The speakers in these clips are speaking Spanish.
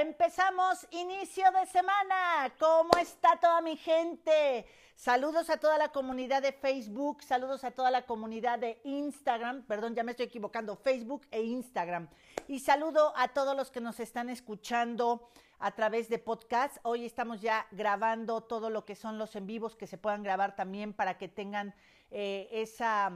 Empezamos inicio de semana. ¿Cómo está toda mi gente? Saludos a toda la comunidad de Facebook, saludos a toda la comunidad de Instagram, perdón, ya me estoy equivocando, Facebook e Instagram. Y saludo a todos los que nos están escuchando a través de podcast. Hoy estamos ya grabando todo lo que son los en vivos que se puedan grabar también para que tengan eh, esa,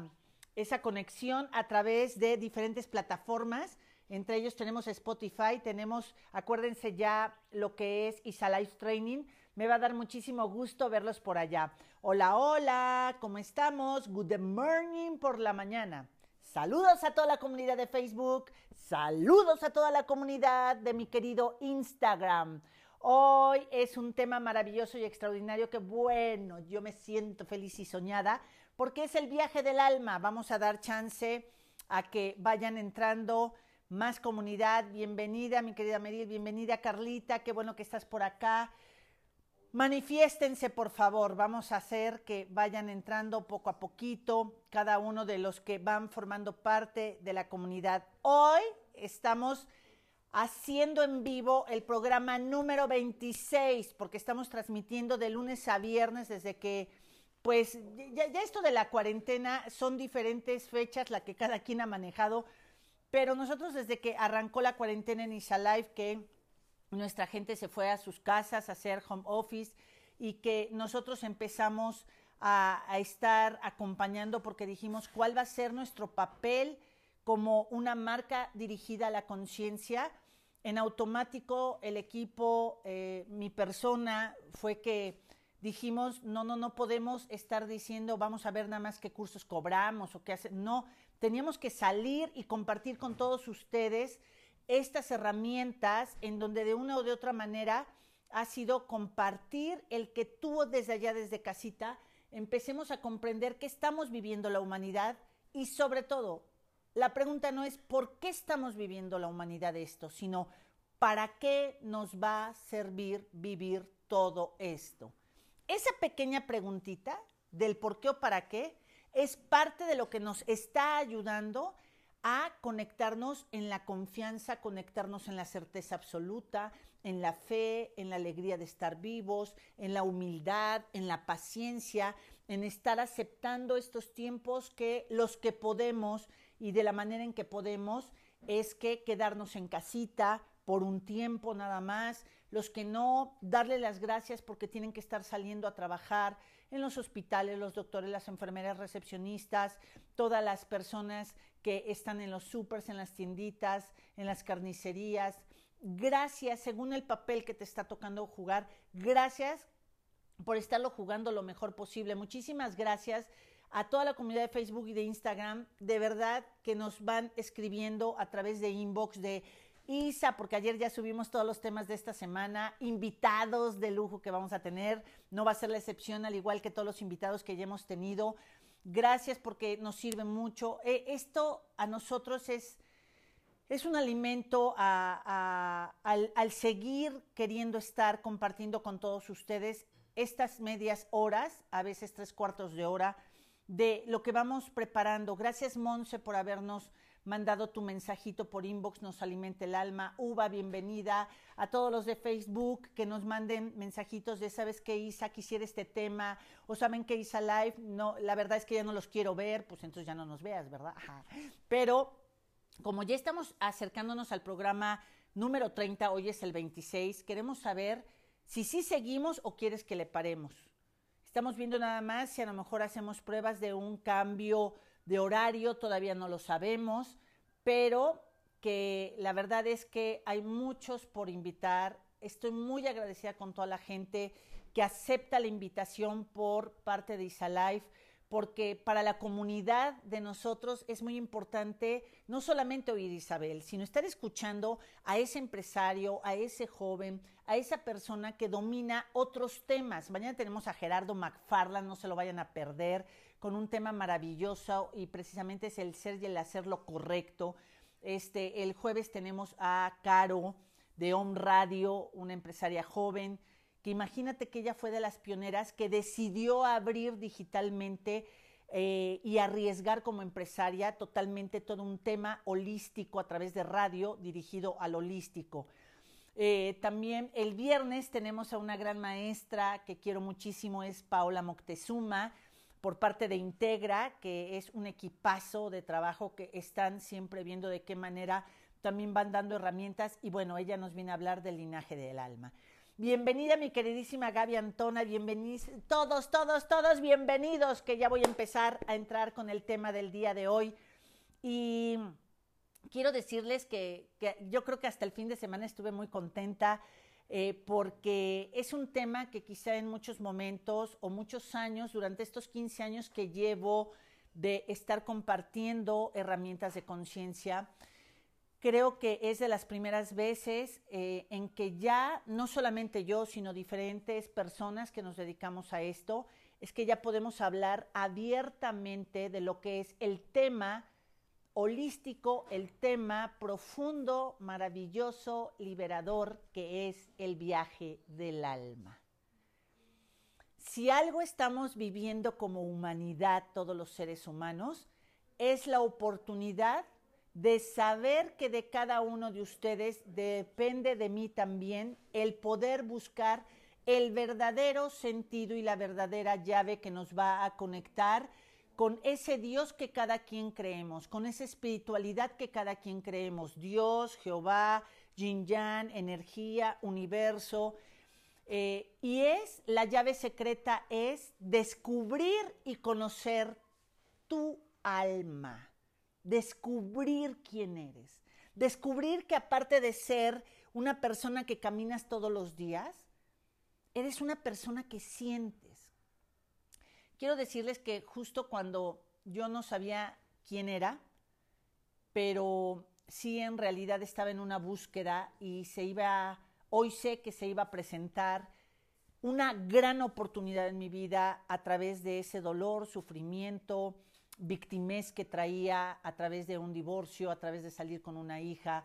esa conexión a través de diferentes plataformas. Entre ellos tenemos Spotify, tenemos, acuérdense ya lo que es Isa Life Training. Me va a dar muchísimo gusto verlos por allá. Hola, hola, ¿cómo estamos? Good morning por la mañana. Saludos a toda la comunidad de Facebook, saludos a toda la comunidad de mi querido Instagram. Hoy es un tema maravilloso y extraordinario que bueno, yo me siento feliz y soñada porque es el viaje del alma. Vamos a dar chance a que vayan entrando más comunidad. Bienvenida, mi querida Meril, bienvenida Carlita, qué bueno que estás por acá. Manifiéstense, por favor. Vamos a hacer que vayan entrando poco a poquito cada uno de los que van formando parte de la comunidad. Hoy estamos haciendo en vivo el programa número 26, porque estamos transmitiendo de lunes a viernes desde que, pues, ya, ya esto de la cuarentena son diferentes fechas, la que cada quien ha manejado pero nosotros desde que arrancó la cuarentena en Isalife, que nuestra gente se fue a sus casas a hacer home office y que nosotros empezamos a, estar acompañando porque dijimos cuál va a ser nuestro papel como una marca dirigida a la conciencia. En automático el equipo, eh, mi persona, fue que dijimos, no, no, no podemos estar diciendo, vamos a ver nada más qué cursos cobramos o qué hacer. No, teníamos que salir y compartir con todos ustedes estas herramientas en donde de una o de otra manera ha sido compartir el que tú desde allá, desde casita, empecemos a comprender qué estamos viviendo la humanidad y sobre todo, la pregunta no es por qué estamos viviendo la humanidad esto, sino para qué nos va a servir vivir todo esto. Esa pequeña preguntita del por qué o para qué es parte de lo que nos está ayudando a conectarnos en la confianza, conectarnos en la certeza absoluta, en la fe, en la alegría de estar vivos, en la humildad, en la paciencia, en estar aceptando estos tiempos que los que podemos y de la manera en que podemos es que quedarnos en casita por un tiempo nada más, los que no, darle las gracias porque tienen que estar saliendo a trabajar, en los hospitales, los doctores, las enfermeras recepcionistas, todas las personas que están en los supers, en las tienditas, en las carnicerías. Gracias, según el papel que te está tocando jugar, gracias por estarlo jugando lo mejor posible. Muchísimas gracias a toda la comunidad de Facebook y de Instagram, de verdad que nos van escribiendo a través de inbox de Isa, porque ayer ya subimos todos los temas de esta semana, invitados de lujo que vamos a tener, no va a ser la excepción, al igual que todos los invitados que ya hemos tenido. Gracias porque nos sirve mucho. Eh, esto a nosotros es, es un alimento al, al seguir queriendo estar compartiendo con todos ustedes estas medias horas, a veces tres cuartos de hora, de lo que vamos preparando. Gracias, Monse, por habernos mandado tu mensajito por inbox, nos alimenta el alma. Uva, bienvenida. A todos los de Facebook que nos manden mensajitos de, ¿sabes qué, Isa? Quisiera este tema. O saben que Isa Live, no, la verdad es que ya no los quiero ver, pues entonces ya no nos veas, ¿verdad? Pero como ya estamos acercándonos al programa número 30, hoy es el 26, queremos saber si sí seguimos o quieres que le paremos. Estamos viendo nada más si a lo mejor hacemos pruebas de un cambio de horario, todavía no lo sabemos, pero que la verdad es que hay muchos por invitar. Estoy muy agradecida con toda la gente que acepta la invitación por parte de Isalife, porque para la comunidad de nosotros es muy importante no solamente oír Isabel, sino estar escuchando a ese empresario, a ese joven, a esa persona que domina otros temas. Mañana tenemos a Gerardo McFarland, no se lo vayan a perder con un tema maravilloso y precisamente es el ser y el hacer lo correcto. Este, el jueves tenemos a Caro de Home Radio, una empresaria joven, que imagínate que ella fue de las pioneras que decidió abrir digitalmente eh, y arriesgar como empresaria totalmente todo un tema holístico a través de radio dirigido al holístico. Eh, también el viernes tenemos a una gran maestra que quiero muchísimo, es Paola Moctezuma, por parte de Integra, que es un equipazo de trabajo que están siempre viendo de qué manera también van dando herramientas y bueno, ella nos viene a hablar del linaje del alma. Bienvenida mi queridísima Gaby Antona, bienvenidos todos, todos, todos bienvenidos, que ya voy a empezar a entrar con el tema del día de hoy. Y quiero decirles que, yo creo que hasta el fin de semana estuve muy contenta eh, porque es un tema que quizá en muchos momentos o muchos años, durante estos 15 años que llevo de estar compartiendo herramientas de conciencia, creo que es de las primeras veces eh, en que ya no solamente yo, sino diferentes personas que nos dedicamos a esto, es que ya podemos hablar abiertamente de lo que es el tema holístico, el tema profundo, maravilloso, liberador, que es el viaje del alma. Si algo estamos viviendo como humanidad, todos los seres humanos, es la oportunidad de saber que de cada uno de ustedes depende de mí también el poder buscar el verdadero sentido y la verdadera llave que nos va a conectar con ese Dios que cada quien creemos, con esa espiritualidad que cada quien creemos, Dios, Jehová, Yin Yang, energía, universo. Eh, y es, la llave secreta es descubrir y conocer tu alma descubrir quién eres, descubrir que aparte de ser una persona que caminas todos los días, eres una persona que sientes. Quiero decirles que justo cuando yo no sabía quién era, pero sí en realidad estaba en una búsqueda y se iba, hoy sé que se iba a presentar una gran oportunidad en mi vida a través de ese dolor, sufrimiento, victimez que traía a través de un divorcio, a través de salir con una hija,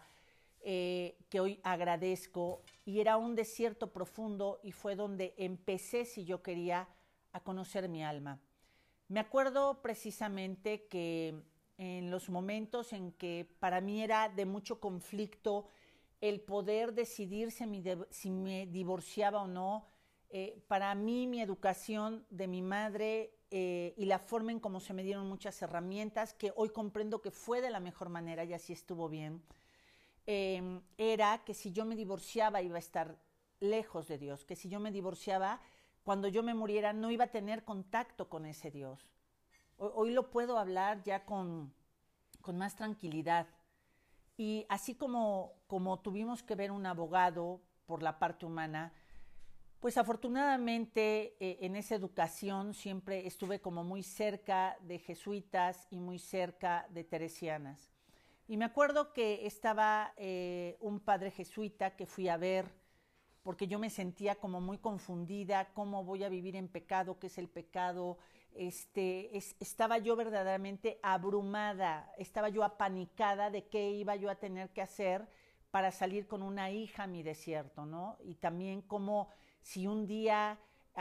eh, que hoy agradezco. Y era un desierto profundo y fue donde empecé, si yo quería, a conocer mi alma. Me acuerdo precisamente que en los momentos en que para mí era de mucho conflicto el poder decidir si me, divorciaba o no, eh, para mí mi educación de mi madre eh, y la forma en cómo se me dieron muchas herramientas, que hoy comprendo que fue de la mejor manera y así estuvo bien, em, era que si yo me divorciaba iba a estar lejos de Dios, que si yo me divorciaba, cuando yo me muriera no iba a tener contacto con ese Dios. Hoy, lo puedo hablar ya con, con más tranquilidad. Y así como, como tuvimos que ver un abogado por la parte humana, pues afortunadamente eh, en esa educación siempre estuve como muy cerca de jesuitas y muy cerca de teresianas. Y me acuerdo que estaba eh, un padre jesuita que fui a ver porque yo me sentía como muy confundida, cómo voy a vivir en pecado, qué es el pecado. Este, estaba yo verdaderamente abrumada, estaba yo apanicada de qué iba yo a tener que hacer para salir con una hija a mi desierto, ¿no? Y también cómo si un día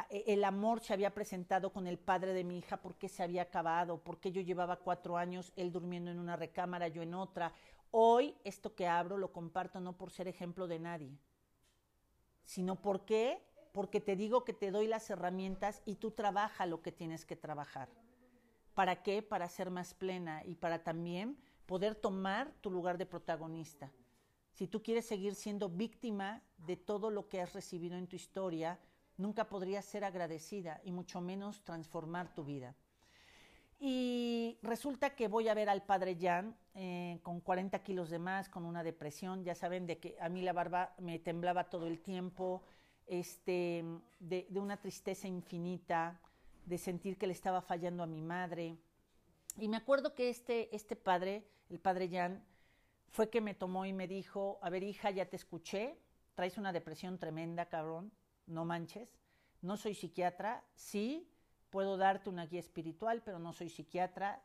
e, el amor se había presentado con el padre de mi hija, por qué se había acabado, por qué yo llevaba cuatro años, él durmiendo en una recámara, yo en otra. Hoy esto que abro lo comparto no por ser ejemplo de nadie, sino porque porque te digo que te doy las herramientas y tú trabaja lo que tienes que trabajar. ¿Para qué? Para ser más plena y para también poder tomar tu lugar de protagonista. Si tú quieres seguir siendo víctima de todo lo que has recibido en tu historia, nunca podrías ser agradecida y mucho menos transformar tu vida. Y resulta que voy a ver al padre Jan eh, con 40 kilos de más, con una depresión. Ya saben de que a mí la barba me temblaba todo el tiempo, este, de, una tristeza infinita, de sentir que le estaba fallando a mi madre. Y me acuerdo que este, este padre, el padre Jan, fue que me tomó y me dijo, a ver hija, ya te escuché, traes una depresión tremenda, cabrón, no manches, no soy psiquiatra, sí, puedo darte una guía espiritual, pero no soy psiquiatra.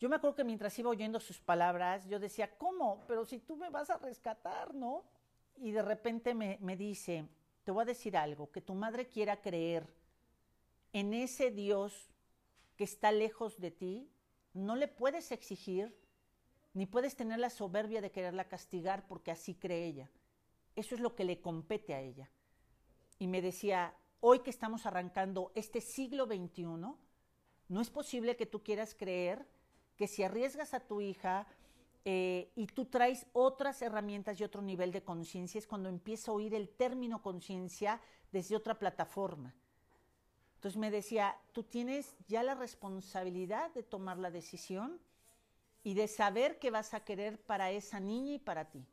Yo me acuerdo que mientras iba oyendo sus palabras, yo decía, ¿cómo? Pero si tú me vas a rescatar, ¿no? Y de repente me, me dice, te voy a decir algo, que tu madre quiera creer en ese Dios que está lejos de ti, no le puedes exigir ni puedes tener la soberbia de quererla castigar porque así cree ella. Eso es lo que le compete a ella. Y me decía, hoy que estamos arrancando este siglo XXI, no es posible que tú quieras creer que si arriesgas a tu hija eh, y tú traes otras herramientas y otro nivel de conciencia, es cuando empieza a oír el término conciencia desde otra plataforma. Entonces me decía, tú tienes ya la responsabilidad de tomar la decisión y de saber qué vas a querer para esa niña y para ti.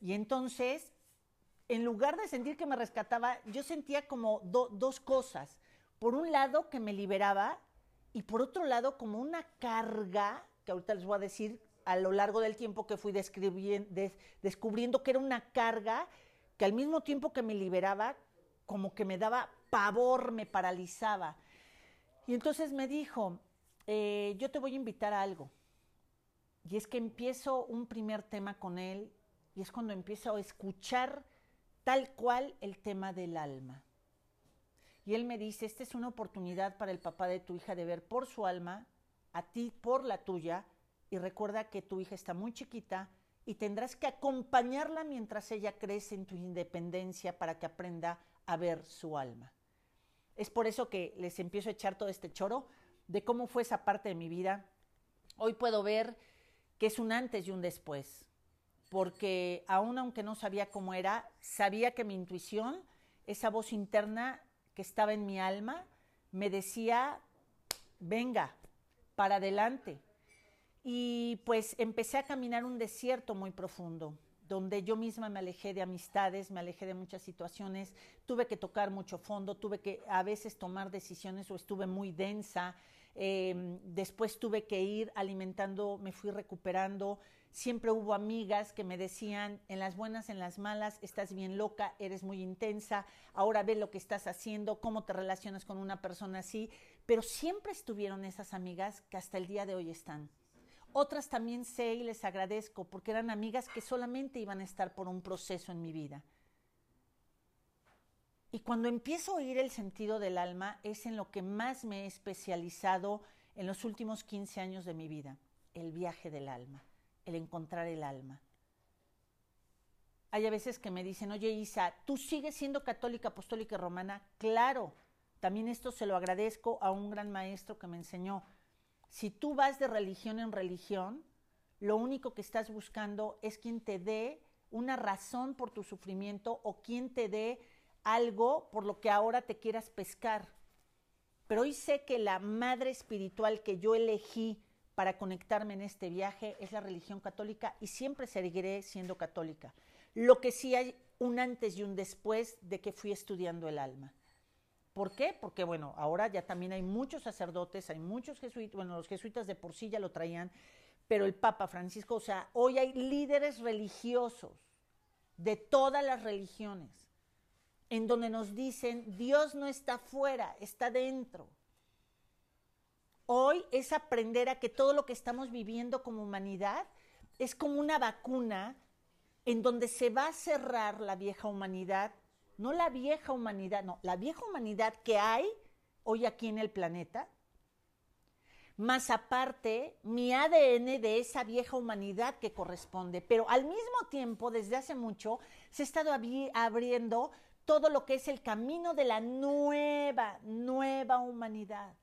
Y entonces, en lugar de sentir que me rescataba, yo sentía como dos cosas. Por un lado, que me liberaba y por otro lado, como una carga, que ahorita les voy a decir a lo largo del tiempo que fui descubriendo que era una carga que al mismo tiempo que me liberaba, como que me daba pavor, me paralizaba. Y entonces me dijo, eh, yo te voy a invitar a algo. Y es que empiezo un primer tema con él y es cuando empiezo a escuchar tal cual el tema del alma. Y él me dice, esta es una oportunidad para el papá de tu hija de ver por su alma, a ti por la tuya, y recuerda que tu hija está muy chiquita y tendrás que acompañarla mientras ella crece en tu independencia para que aprenda a ver su alma. Es por eso que les empiezo a echar todo este choro de cómo fue esa parte de mi vida. Hoy puedo ver que es un antes y un después, porque aún aunque no sabía cómo era, sabía que mi intuición, esa voz interna que estaba en mi alma, me decía, venga, para adelante, y pues empecé a caminar un desierto muy profundo, donde yo misma me alejé de amistades, me alejé de muchas situaciones, tuve que tocar mucho fondo, tuve que a veces tomar decisiones o estuve muy densa, em, después tuve que ir alimentando, me fui recuperando, siempre hubo amigas que me decían, en las buenas, en las malas, estás bien loca, eres muy intensa, ahora ve lo que estás haciendo, cómo te relacionas con una persona así, pero siempre estuvieron esas amigas que hasta el día de hoy están. Otras también sé y les agradezco porque eran amigas que solamente iban a estar por un proceso en mi vida. Y cuando empiezo a oír el sentido del alma es en lo que más me he especializado en los últimos 15 años de mi vida, el viaje del alma, el encontrar el alma. Hay a veces que me dicen, oye Isa, ¿tú sigues siendo católica, apostólica y romana? Claro, también esto se lo agradezco a un gran maestro que me enseñó si tú vas de religión en religión, lo único que estás buscando es quien te dé una razón por tu sufrimiento o quien te dé algo por lo que ahora te quieras pescar. Pero hoy sé que la madre espiritual que yo elegí para conectarme en este viaje es la religión católica y siempre seguiré siendo católica. Lo que sí hay un antes y un después de que fui estudiando el alma. ¿Por qué? Porque, bueno, ahora ya también hay muchos sacerdotes, hay muchos jesuitas, bueno, los jesuitas de por sí ya lo traían, pero el Papa Francisco, o sea, hoy hay líderes religiosos de todas las religiones, en donde nos dicen, Dios no está fuera, está dentro. Hoy es aprender a que todo lo que estamos viviendo como humanidad es como una vacuna en donde se va a cerrar la vieja humanidad no la vieja humanidad, no, la vieja humanidad que hay hoy aquí en el planeta, más aparte mi ADN de esa vieja humanidad que corresponde. Pero al mismo tiempo, desde hace mucho, se ha estado abriendo todo lo que es el camino de la nueva, nueva humanidad.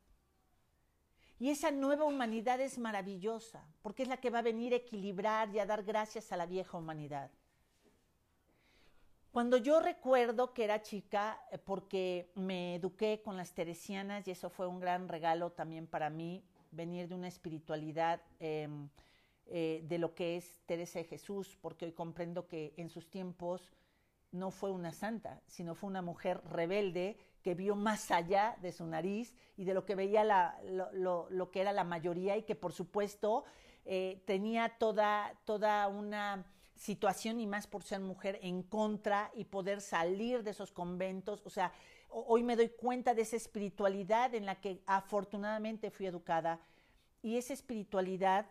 Y esa nueva humanidad es maravillosa, porque es la que va a venir a equilibrar y a dar gracias a la vieja humanidad. Cuando yo recuerdo que era chica, eh, porque me eduqué con las teresianas y eso fue un gran regalo también para mí, venir de una espiritualidad em, eh, de lo que es Teresa de Jesús, porque hoy comprendo que en sus tiempos no fue una santa, sino fue una mujer rebelde que vio más allá de su nariz y de lo que veía lo, que era la mayoría y que por supuesto eh, tenía toda, toda una situación y más por ser mujer en contra y poder salir de esos conventos. O sea, hoy me doy cuenta de esa espiritualidad en la que afortunadamente fui educada y esa espiritualidad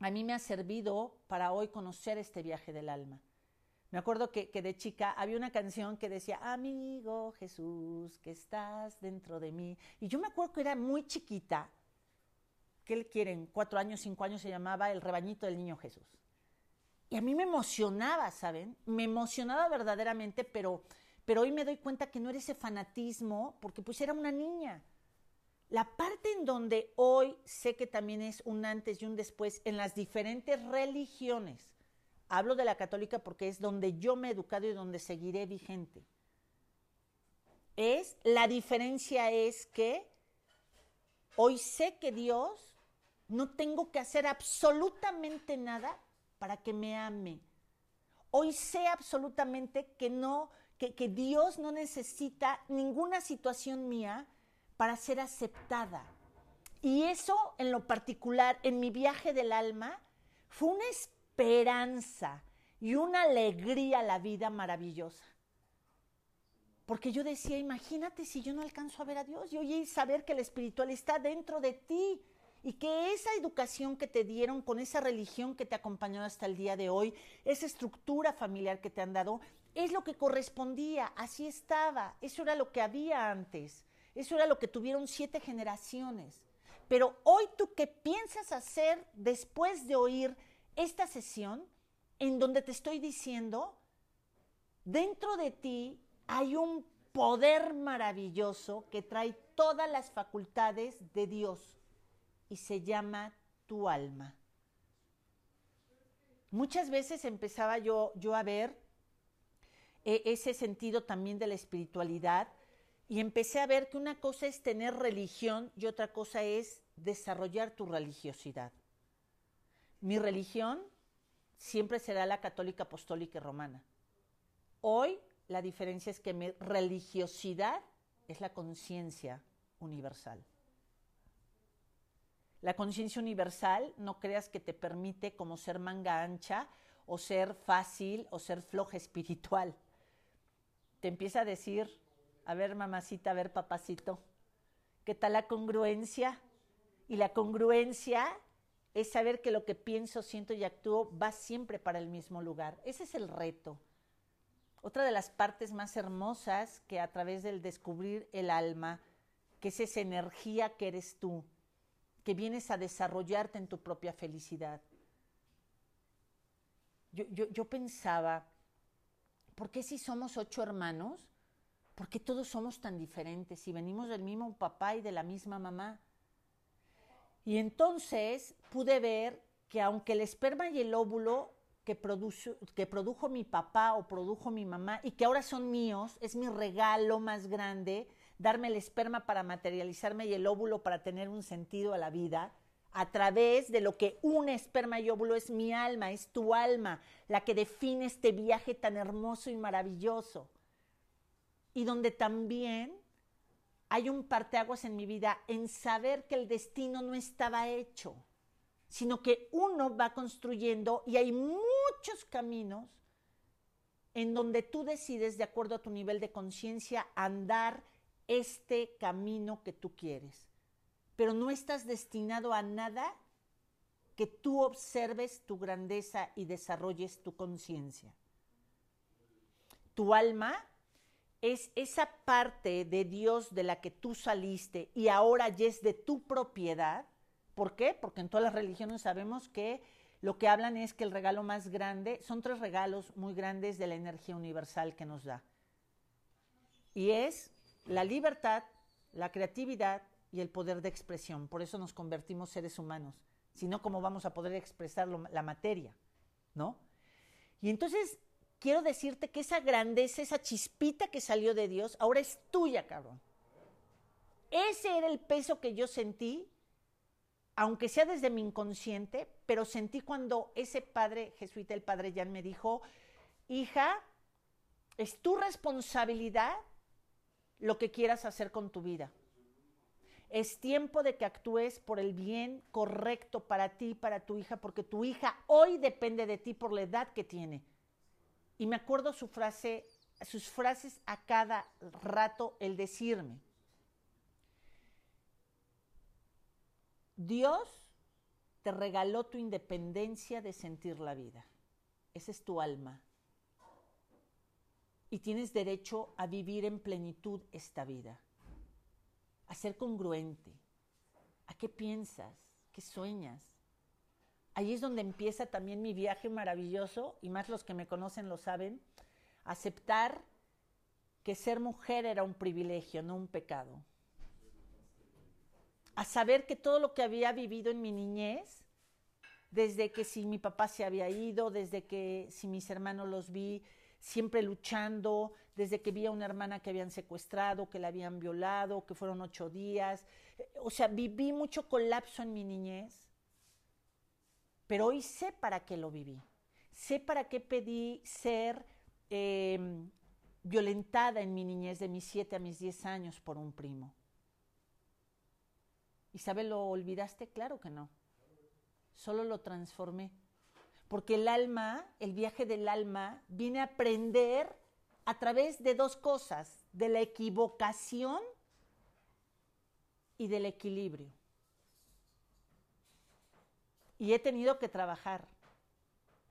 a mí me ha servido para hoy conocer este viaje del alma. Me acuerdo que, que, de chica había una canción que decía, amigo Jesús, que estás dentro de mí. Y yo me acuerdo que era muy chiquita. ¿Qué le quieren? Cuatro años, cinco años se llamaba El rebañito del niño Jesús. Y a mí me emocionaba, ¿saben? Me emocionaba verdaderamente, pero, pero hoy me doy cuenta que no era ese fanatismo, porque pues era una niña. La parte en donde hoy sé que también es un antes y un después en las diferentes religiones, hablo de la católica porque es donde yo me he educado y donde seguiré vigente, es, la diferencia es que hoy sé que Dios no tengo que hacer absolutamente nada para que me ame. Hoy sé absolutamente que no, que, que Dios no necesita ninguna situación mía para ser aceptada. Y eso en lo particular, en mi viaje del alma, fue una esperanza y una alegría a la vida maravillosa. Porque yo decía, imagínate si yo no alcanzo a ver a Dios y oye, saber que el espiritual está dentro de ti y que esa educación que te dieron con esa religión que te acompañó hasta el día de hoy, esa estructura familiar que te han dado, es lo que correspondía, así estaba, eso era lo que había antes. Eso era lo que tuvieron siete generaciones. Pero hoy tú qué piensas hacer después de oír esta sesión en donde te estoy diciendo, dentro de ti hay un poder maravilloso que trae todas las facultades de Dios y se llama tu alma. Muchas veces empezaba yo, yo a ver eh, ese sentido también de la espiritualidad y empecé a ver que una cosa es tener religión y otra cosa es desarrollar tu religiosidad. Mi religión siempre será la católica apostólica y romana. Hoy la diferencia es que mi religiosidad es la conciencia universal. La conciencia universal no creas que te permite como ser manga ancha o ser fácil o ser floja espiritual. Te empieza a decir, a ver mamacita, a ver papacito, ¿qué tal la congruencia? Y la congruencia es saber que lo que pienso, siento y actúo va siempre para el mismo lugar. Ese es el reto. Otra de las partes más hermosas que a través del descubrir el alma, que es esa energía que eres tú, que vienes a desarrollarte en tu propia felicidad. Yo, yo, pensaba, ¿por qué si somos ocho hermanos? ¿Por qué todos somos tan diferentes y venimos del mismo papá y de la misma mamá? Y entonces pude ver que aunque el esperma y el óvulo que, que produjo mi papá o produjo mi mamá y que ahora son míos, es mi regalo más grande, darme el esperma para materializarme y el óvulo para tener un sentido a la vida, a través de lo que un esperma y óvulo es mi alma, es tu alma, la que define este viaje tan hermoso y maravilloso. Y donde también hay un parteaguas en mi vida en saber que el destino no estaba hecho, sino que uno va construyendo y hay muchos caminos en donde tú decides, de acuerdo a tu nivel de conciencia, andar este camino que tú quieres. Pero no estás destinado a nada que tú observes tu grandeza y desarrolles tu conciencia. Tu alma es esa parte de Dios de la que tú saliste y ahora ya es de tu propiedad. ¿Por qué? Porque en todas las religiones sabemos que lo que hablan es que el regalo más grande, son tres regalos muy grandes de la energía universal que nos da. Y es la libertad, la creatividad y el poder de expresión. Por eso nos convertimos seres humanos. Si no, ¿cómo vamos a poder expresar la materia? ¿No? Y entonces quiero decirte que esa grandeza, esa chispita que salió de Dios, ahora es tuya, cabrón. Ese era el peso que yo sentí, aunque sea desde mi inconsciente, pero sentí cuando ese padre jesuita, el padre Jan, me dijo, hija, es tu responsabilidad lo que quieras hacer con tu vida. Es tiempo de que actúes por el bien correcto para ti para tu hija, porque tu hija hoy depende de ti por la edad que tiene. Y me acuerdo su frase, sus frases a cada rato, el decirme, Dios te regaló tu independencia de sentir la vida. Esa es tu alma. Y tienes derecho a vivir en plenitud esta vida. A ser congruente. ¿A qué piensas? ¿Qué sueñas? ahí es donde empieza también mi viaje maravilloso, y más los que me conocen lo saben, aceptar que ser mujer era un privilegio, no un pecado. A saber que todo lo que había vivido en mi niñez, desde que si mi papá se había ido, desde que si mis hermanos los vi siempre luchando, desde que vi a una hermana que habían secuestrado, que la habían violado, que fueron ocho días. O sea, viví mucho colapso en mi niñez, pero hoy sé para qué lo viví. Sé para qué pedí ser em, violentada en mi niñez de mis siete a mis diez años por un primo. Isabel, ¿lo olvidaste? Claro que no. Solo lo transformé. Porque el alma, el viaje del alma, viene a aprender a través de dos cosas, de la equivocación y del equilibrio. Y he tenido que trabajar.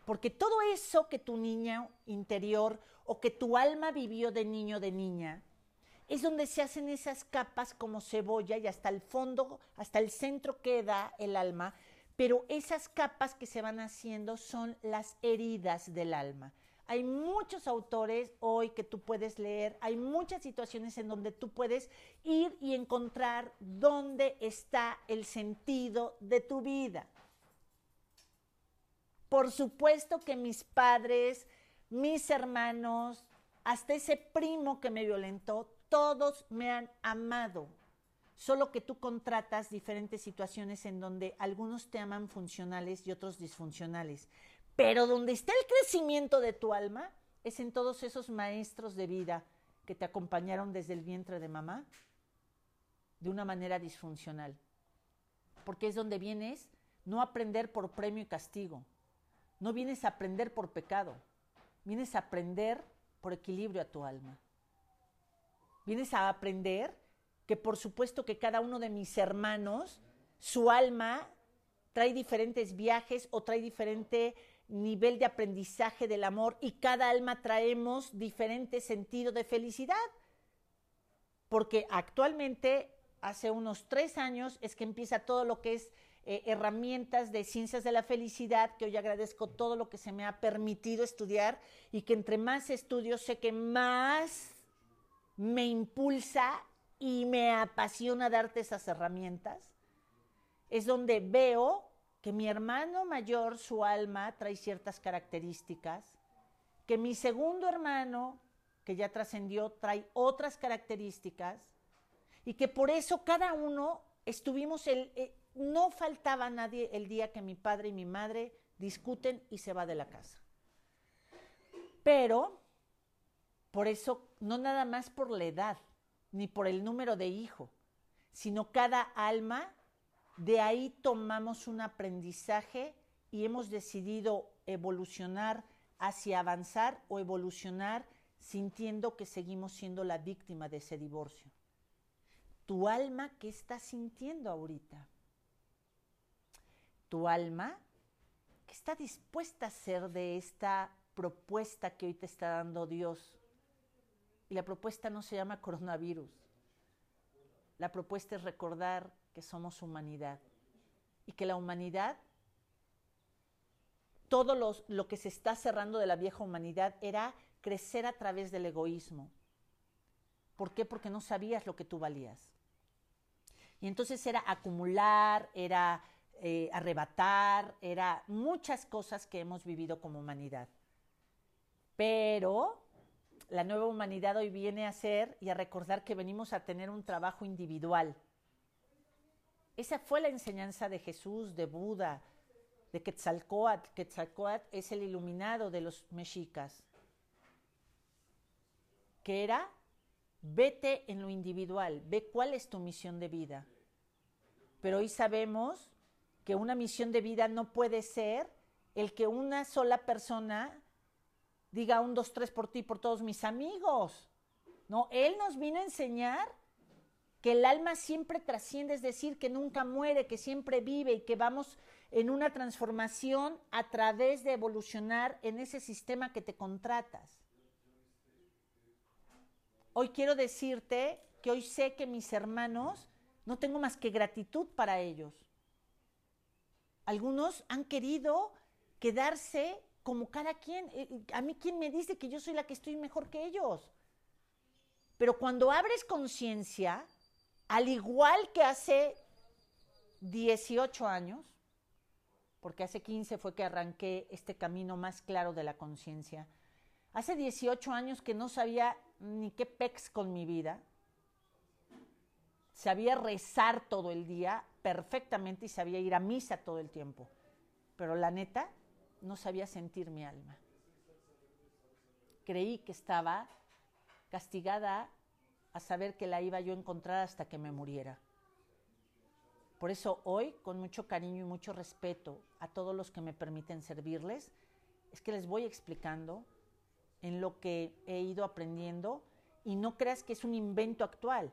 Porque todo eso que tu niña interior o que tu alma vivió de niño, de niña, es donde se hacen esas capas como cebolla y hasta el fondo, hasta el centro queda el alma, pero esas capas que se van haciendo son las heridas del alma. Hay muchos autores hoy que tú puedes leer, hay muchas situaciones en donde tú puedes ir y encontrar dónde está el sentido de tu vida. Por supuesto que mis padres, mis hermanos, hasta ese primo que me violentó, todos me han amado. Solo que tú contratas diferentes situaciones en donde algunos te aman funcionales y otros disfuncionales. Pero donde está el crecimiento de tu alma es en todos esos maestros de vida que te acompañaron desde el vientre de mamá de una manera disfuncional. Porque es donde vienes no aprender por premio y castigo. No vienes a aprender por pecado. Vienes a aprender por equilibrio a tu alma. Vienes a aprender que por supuesto que cada uno de mis hermanos, su alma trae diferentes viajes o trae diferente nivel de aprendizaje del amor y cada alma traemos diferente sentido de felicidad. Porque actualmente, hace unos tres años, es que empieza todo lo que es eh, herramientas de ciencias de la felicidad, que hoy agradezco todo lo que se me ha permitido estudiar y que entre más estudio sé que más me impulsa y me apasiona darte esas herramientas, es donde veo que mi hermano mayor, su alma, trae ciertas características, que mi segundo hermano, que ya trascendió, trae otras características, y que por eso cada uno estuvimos, el, eh, no faltaba nadie el día que mi padre y mi madre discuten y se va de la casa. Pero, por eso, no nada más por la edad, ni por el número de hijo, sino cada alma de ahí tomamos un aprendizaje y hemos decidido evolucionar hacia avanzar o evolucionar sintiendo que seguimos siendo la víctima de ese divorcio. Tu alma, ¿qué está sintiendo ahorita? Tu alma, ¿qué está dispuesta a hacer de esta propuesta que hoy te está dando Dios? Y la propuesta no se llama coronavirus. La propuesta es recordar que somos humanidad y que la humanidad, todo lo que se está cerrando de la vieja humanidad era crecer a través del egoísmo. ¿Por qué? Porque no sabías lo que tú valías. Y entonces era acumular, era eh, arrebatar, era muchas cosas que hemos vivido como humanidad. Pero la nueva humanidad hoy viene a ser y a recordar que venimos a tener un trabajo individual esa fue la enseñanza de Jesús, de Buda, de Quetzalcoatl. Quetzalcoatl es el iluminado de los mexicas, que era, vete en lo individual, ve cuál es tu misión de vida. Pero hoy sabemos que una misión de vida no puede ser el que una sola persona diga un, dos, tres por ti, por todos mis amigos. No, Él nos vino a enseñar que el alma siempre trasciende, es decir, que nunca muere, que siempre vive y que vamos en una transformación a través de evolucionar en ese sistema que te contratas. Hoy quiero decirte que hoy sé que mis hermanos no tengo más que gratitud para ellos. Algunos han querido quedarse como cada quien. Eh, eh, a mí, ¿quién me dice que yo soy la que estoy mejor que ellos? Pero cuando abres conciencia, al igual que hace 18 años, porque hace 15 fue que arranqué este camino más claro de la conciencia, hace 18 años que no sabía ni qué pex con mi vida, sabía rezar todo el día perfectamente y sabía ir a misa todo el tiempo, pero la neta no sabía sentir mi alma. Creí que estaba castigada a saber que la iba yo a encontrar hasta que me muriera. Por eso hoy, con mucho cariño y mucho respeto a todos los que me permiten servirles, es que les voy explicando en lo que he ido aprendiendo y no creas que es un invento actual.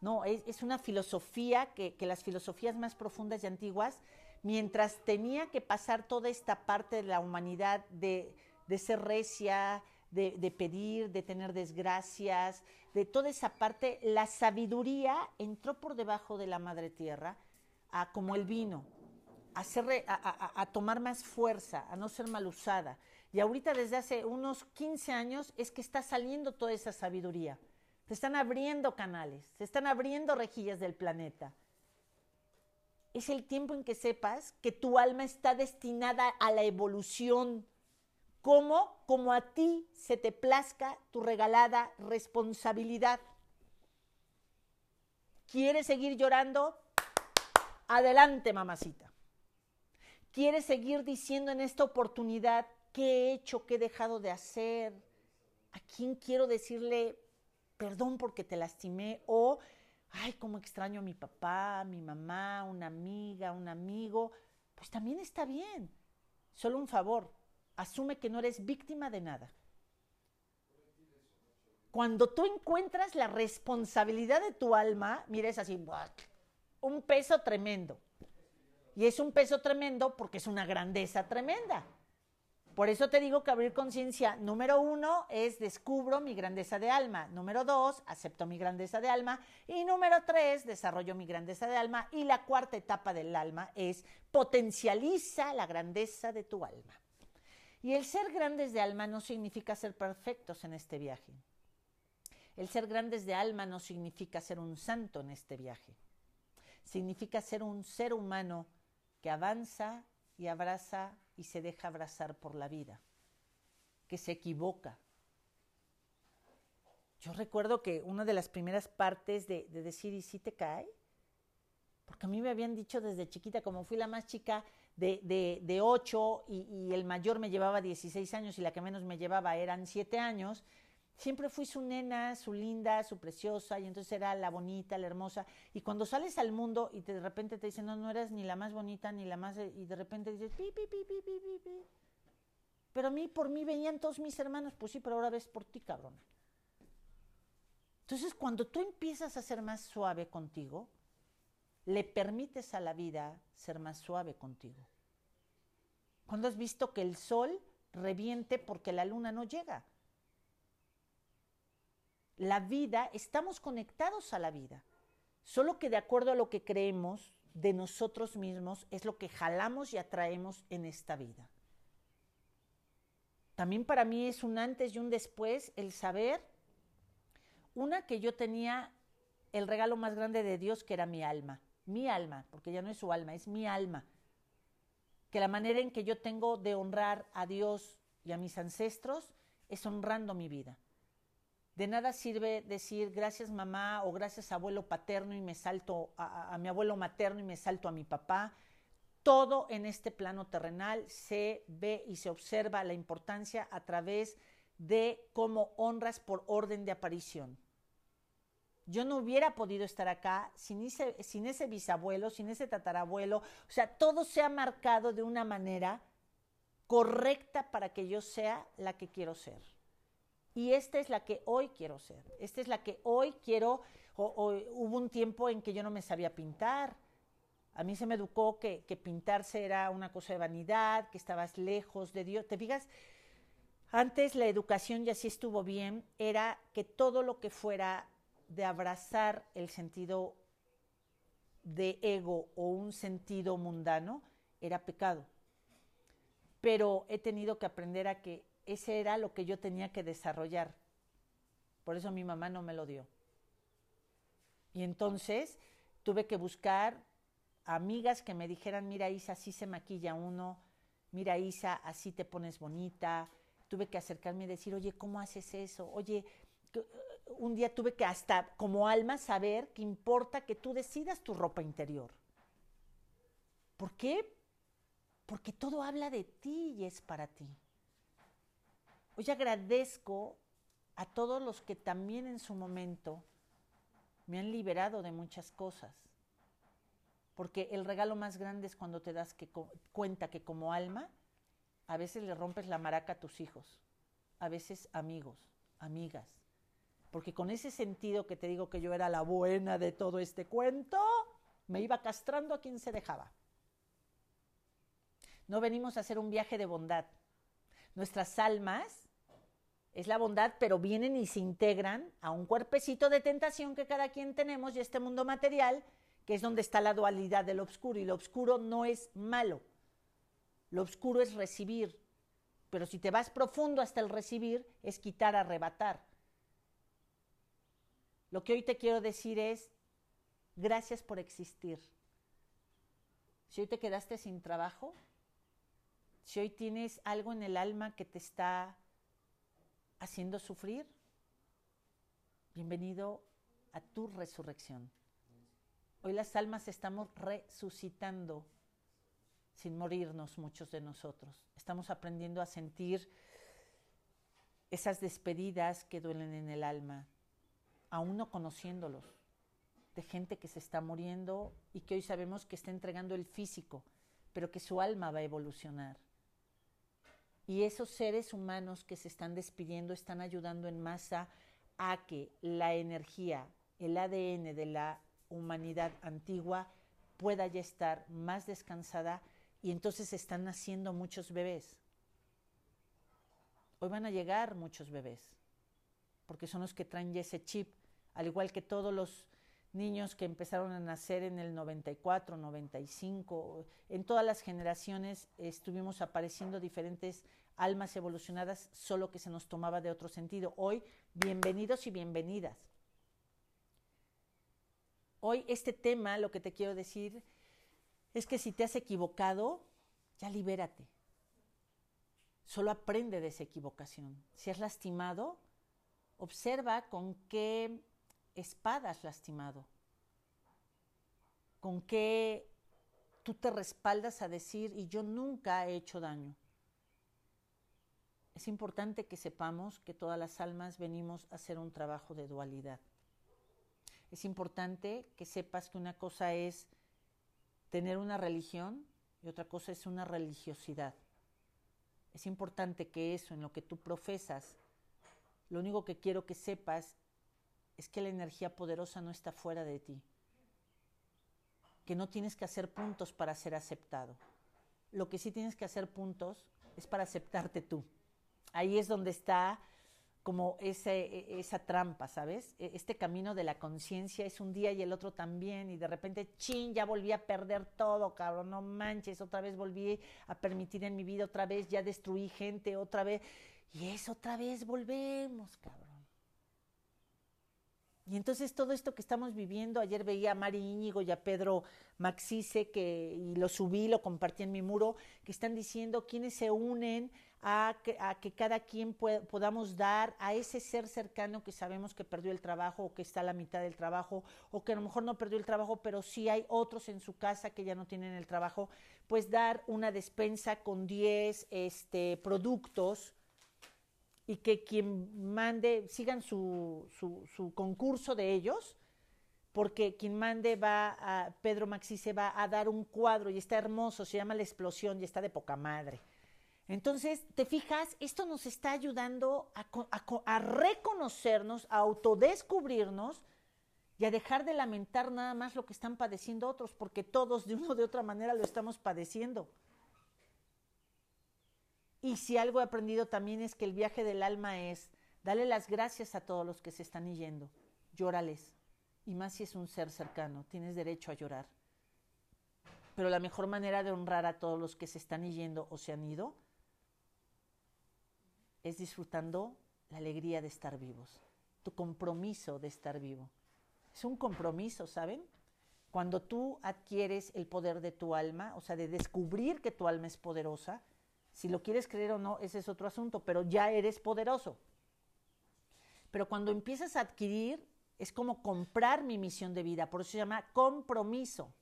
No, es, una filosofía que, las filosofías más profundas y antiguas, mientras tenía que pasar toda esta parte de la humanidad de, de ser recia, de, pedir, de tener desgracias, de toda esa parte, la sabiduría entró por debajo de la madre tierra, a, como el vino, a, a, a, tomar más fuerza, a no ser mal usada. Y ahorita desde hace unos 15 años es que está saliendo toda esa sabiduría. Se están abriendo canales, se están abriendo rejillas del planeta. Es el tiempo en que sepas que tu alma está destinada a la evolución, como como a ti se te plazca tu regalada responsabilidad. ¿Quieres seguir llorando? Adelante, mamacita. ¿Quieres seguir diciendo en esta oportunidad qué he hecho, qué he dejado de hacer? ¿A quién quiero decirle perdón porque te lastimé? O, ay, cómo extraño a mi papá, mi mamá, una amiga, un amigo. Pues también está bien. Solo un favor, asume que no eres víctima de nada. Cuando tú encuentras la responsabilidad de tu alma, mira, es así, un peso tremendo. Y es un peso tremendo porque es una grandeza tremenda. Por eso te digo que abrir conciencia, número uno, es descubro mi grandeza de alma. Número dos, acepto mi grandeza de alma. Y número tres, desarrollo mi grandeza de alma. Y la cuarta etapa del alma es potencializa la grandeza de tu alma. Y el ser grandes de alma no significa ser perfectos en este viaje. El ser grandes de alma no significa ser un santo en este viaje. Significa ser un ser humano que avanza y abraza y se deja abrazar por la vida, que se equivoca. Yo recuerdo que una de las primeras partes de, decir, ¿y si te cae? Porque a mí me habían dicho desde chiquita, como fui la más chica, de, de, 8 y, el mayor me llevaba 16 años y la que menos me llevaba eran 7 años, siempre fui su nena, su linda, su preciosa, y entonces era la bonita, la hermosa. Y cuando sales al mundo y de repente te dicen, no, no eras ni la más bonita, ni la más... Y de repente dices, pi, pi, pi, pi, pi, pi, pi. Pero a mí, por mí venían todos mis hermanos, pues sí, pero ahora ves por ti, cabrona. Entonces, cuando tú empiezas a ser más suave contigo, le permites a la vida ser más suave contigo. Cuando has visto que el sol reviente porque la luna no llega. La vida, estamos conectados a la vida, solo que de acuerdo a lo que creemos de nosotros mismos es lo que jalamos y atraemos en esta vida. También para mí es un antes y un después el saber, una, que yo tenía el regalo más grande de Dios, que era mi alma mi alma, porque ya no es su alma, es mi alma. Que la manera en que yo tengo de honrar a Dios y a mis ancestros es honrando mi vida. De nada sirve decir gracias mamá o gracias abuelo paterno y me salto a, mi abuelo materno y me salto a mi papá. Todo en este plano terrenal se ve y se observa la importancia a través de cómo honras por orden de aparición. Yo no hubiera podido estar acá sin ese, sin ese bisabuelo, sin ese tatarabuelo. O sea, todo se ha marcado de una manera correcta para que yo sea la que quiero ser. Y esta es la que hoy quiero ser. Esta es la que hoy quiero. hubo un tiempo en que yo no me sabía pintar. A mí se me educó que, que pintarse era una cosa de vanidad, que estabas lejos de Dios. ¿Te fijas? Antes la educación, ya sí estuvo bien, era que todo lo que fuera de abrazar el sentido de ego o un sentido mundano era pecado. Pero he tenido que aprender a que ese era lo que yo tenía que desarrollar. Por eso mi mamá no me lo dio. Y entonces tuve que buscar amigas que me dijeran, mira Isa, así se maquilla uno, mira Isa, así te pones bonita. Tuve que acercarme y decir, oye, ¿cómo haces eso? Oye, un día tuve que hasta como alma saber que importa que tú decidas tu ropa interior. ¿Por qué? Porque todo habla de ti y es para ti. Hoy agradezco a todos los que también en su momento me han liberado de muchas cosas. Porque el regalo más grande es cuando te das cuenta que como alma a veces le rompes la maraca a tus hijos, a veces amigos, amigas. Porque con ese sentido que te digo que yo era la buena de todo este cuento, me iba castrando a quien se dejaba. No venimos a hacer un viaje de bondad. Nuestras almas es la bondad, pero vienen y se integran a un cuerpecito de tentación que cada quien tenemos y este mundo material, que es donde está la dualidad del obscuro. Y lo oscuro no es malo. Lo oscuro es recibir. Pero si te vas profundo hasta el recibir, es quitar, arrebatar. Lo que hoy te quiero decir es, gracias por existir. Si hoy te quedaste sin trabajo, si hoy tienes algo en el alma que te está haciendo sufrir, bienvenido a tu resurrección. Hoy las almas estamos resucitando sin morirnos muchos de nosotros. Estamos aprendiendo a sentir esas despedidas que duelen en el alma, aún no conociéndolos, de gente que se está muriendo y que hoy sabemos que está entregando el físico, pero que su alma va a evolucionar. Y esos seres humanos que se están despidiendo están ayudando en masa a que la energía, el ADN de la humanidad antigua pueda ya estar más descansada y entonces están naciendo muchos bebés. Hoy van a llegar muchos bebés, porque son los que traen ya ese chip, al igual que todos los niños que empezaron a nacer en el 94, 95, en todas las generaciones estuvimos apareciendo diferentes almas evolucionadas, solo que se nos tomaba de otro sentido. Hoy, bienvenidos y bienvenidas. Hoy este tema, lo que te quiero decir, es que si te has equivocado, ya libérate. Solo aprende de esa equivocación. Si has lastimado, observa con qué espadas lastimado, con qué tú te respaldas a decir, y yo nunca he hecho daño. Es importante que sepamos que todas las almas venimos a hacer un trabajo de dualidad. Es importante que sepas que una cosa es tener una religión y otra cosa es una religiosidad. Es importante que eso, en lo que tú profesas, lo único que quiero que sepas es que la energía poderosa no está fuera de ti, que no tienes que hacer puntos para ser aceptado. Lo que sí tienes que hacer puntos es para aceptarte tú. Ahí es donde está como ese, esa trampa, ¿sabes? E, este camino de la conciencia es un día y el otro también, y de repente, chin, ya volví a perder todo, cabrón, no manches, otra vez volví a permitir en mi vida, otra vez ya destruí gente, otra vez, y es otra vez volvemos, cabrón. Y entonces todo esto que estamos viviendo, ayer veía a Mari Íñigo y a Pedro Maxice, que, y lo subí, lo compartí en mi muro, que están diciendo quiénes se unen a que, a que cada quien podamos dar a ese ser cercano que sabemos que perdió el trabajo o que está a la mitad del trabajo o que a lo mejor no perdió el trabajo, pero sí hay otros en su casa que ya no tienen el trabajo, pues dar una despensa con 10 este, productos y que quien mande, sigan su, su, concurso de ellos, porque quien mande va a, Pedro Maxi se va a dar un cuadro y está hermoso, se llama La Explosión y está de poca madre. Entonces, te fijas, esto nos está ayudando a, a, reconocernos, a autodescubrirnos y a dejar de lamentar nada más lo que están padeciendo otros, porque todos de una o de otra manera lo estamos padeciendo. Y si algo he aprendido también es que el viaje del alma es darle las gracias a todos los que se están yendo, llórales. Y más si es un ser cercano, tienes derecho a llorar. Pero la mejor manera de honrar a todos los que se están yendo o se han ido es disfrutando la alegría de estar vivos, tu compromiso de estar vivo. Es un compromiso, ¿saben? Cuando tú adquieres el poder de tu alma, o sea, de descubrir que tu alma es poderosa, si lo quieres creer o no, ese es otro asunto, pero ya eres poderoso. Pero cuando empiezas a adquirir, es como comprar mi misión de vida, por eso se llama compromiso.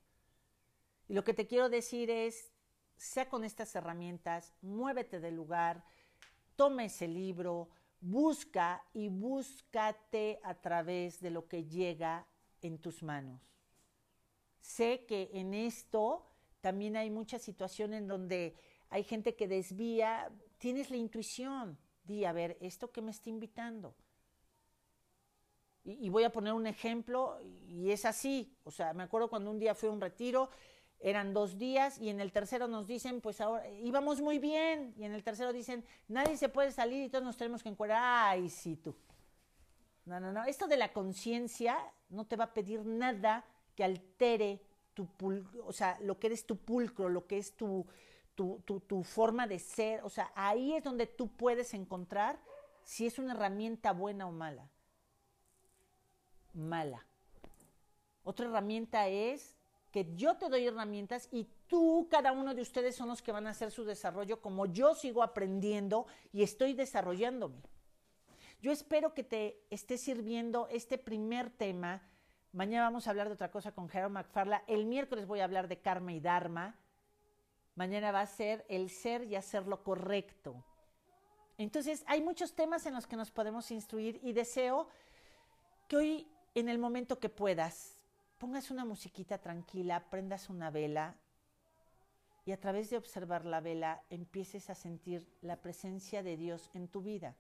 Y lo que te quiero decir es, sea con estas herramientas, muévete del lugar, toma ese libro, busca y búscate a través de lo que llega en tus manos. Sé que en esto también hay muchas situaciones en donde hay gente que desvía, tienes la intuición, di, a ver, ¿esto que me está invitando? Y, voy a poner un ejemplo, y es así, o sea, me acuerdo cuando un día fui a un retiro, eran dos días, y en el tercero nos dicen, pues ahora íbamos muy bien, y en el tercero dicen, nadie se puede salir y todos nos tenemos que encuadrar, ay, sí, tú. No, no, no, esto de la conciencia no te va a pedir nada que altere tu, o sea, lo que eres tu pulcro, lo que es tu, tu, forma de ser, o sea, ahí es donde tú puedes encontrar si es una herramienta buena o mala. Mala. Otra herramienta es que yo te doy herramientas y tú, cada uno de ustedes son los que van a hacer su desarrollo como yo sigo aprendiendo y estoy desarrollándome. Yo espero que te esté sirviendo este primer tema. Mañana vamos a hablar de otra cosa con Gerald McFarla. El miércoles voy a hablar de karma y dharma. Mañana va a ser el ser y hacer lo correcto. Entonces, hay muchos temas en los que nos podemos instruir y deseo que hoy, en el momento que puedas, pongas una musiquita tranquila, prendas una vela y a través de observar la vela empieces a sentir la presencia de Dios en tu vida.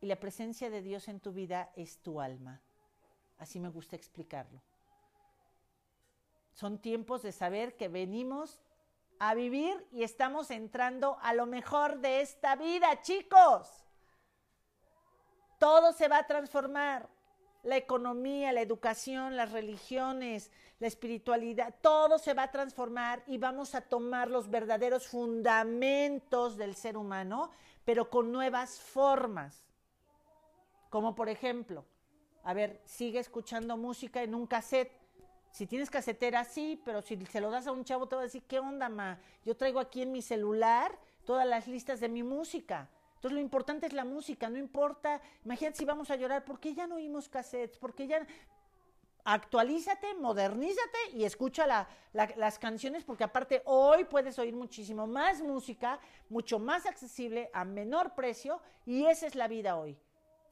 Y la presencia de Dios en tu vida es tu alma. Así me gusta explicarlo. Son tiempos de saber que venimos a vivir y estamos entrando a lo mejor de esta vida, chicos. Todo se va a transformar. La economía, la educación, las religiones, la espiritualidad, todo se va a transformar y vamos a tomar los verdaderos fundamentos del ser humano, pero con nuevas formas. Como por ejemplo, a ver, sigue escuchando música en un cassette si tienes casetera, sí, pero si se lo das a un chavo, te va a decir, ¿qué onda, ma? Yo traigo aquí en mi celular todas las listas de mi música. Entonces lo importante es la música, no importa. Imagínate si vamos a llorar, ¿por qué ya no oímos cassettes? ¿Por qué ya...? Actualízate, modernízate y escucha las canciones porque aparte hoy puedes oír muchísimo más música, mucho más accesible, a menor precio y esa es la vida hoy.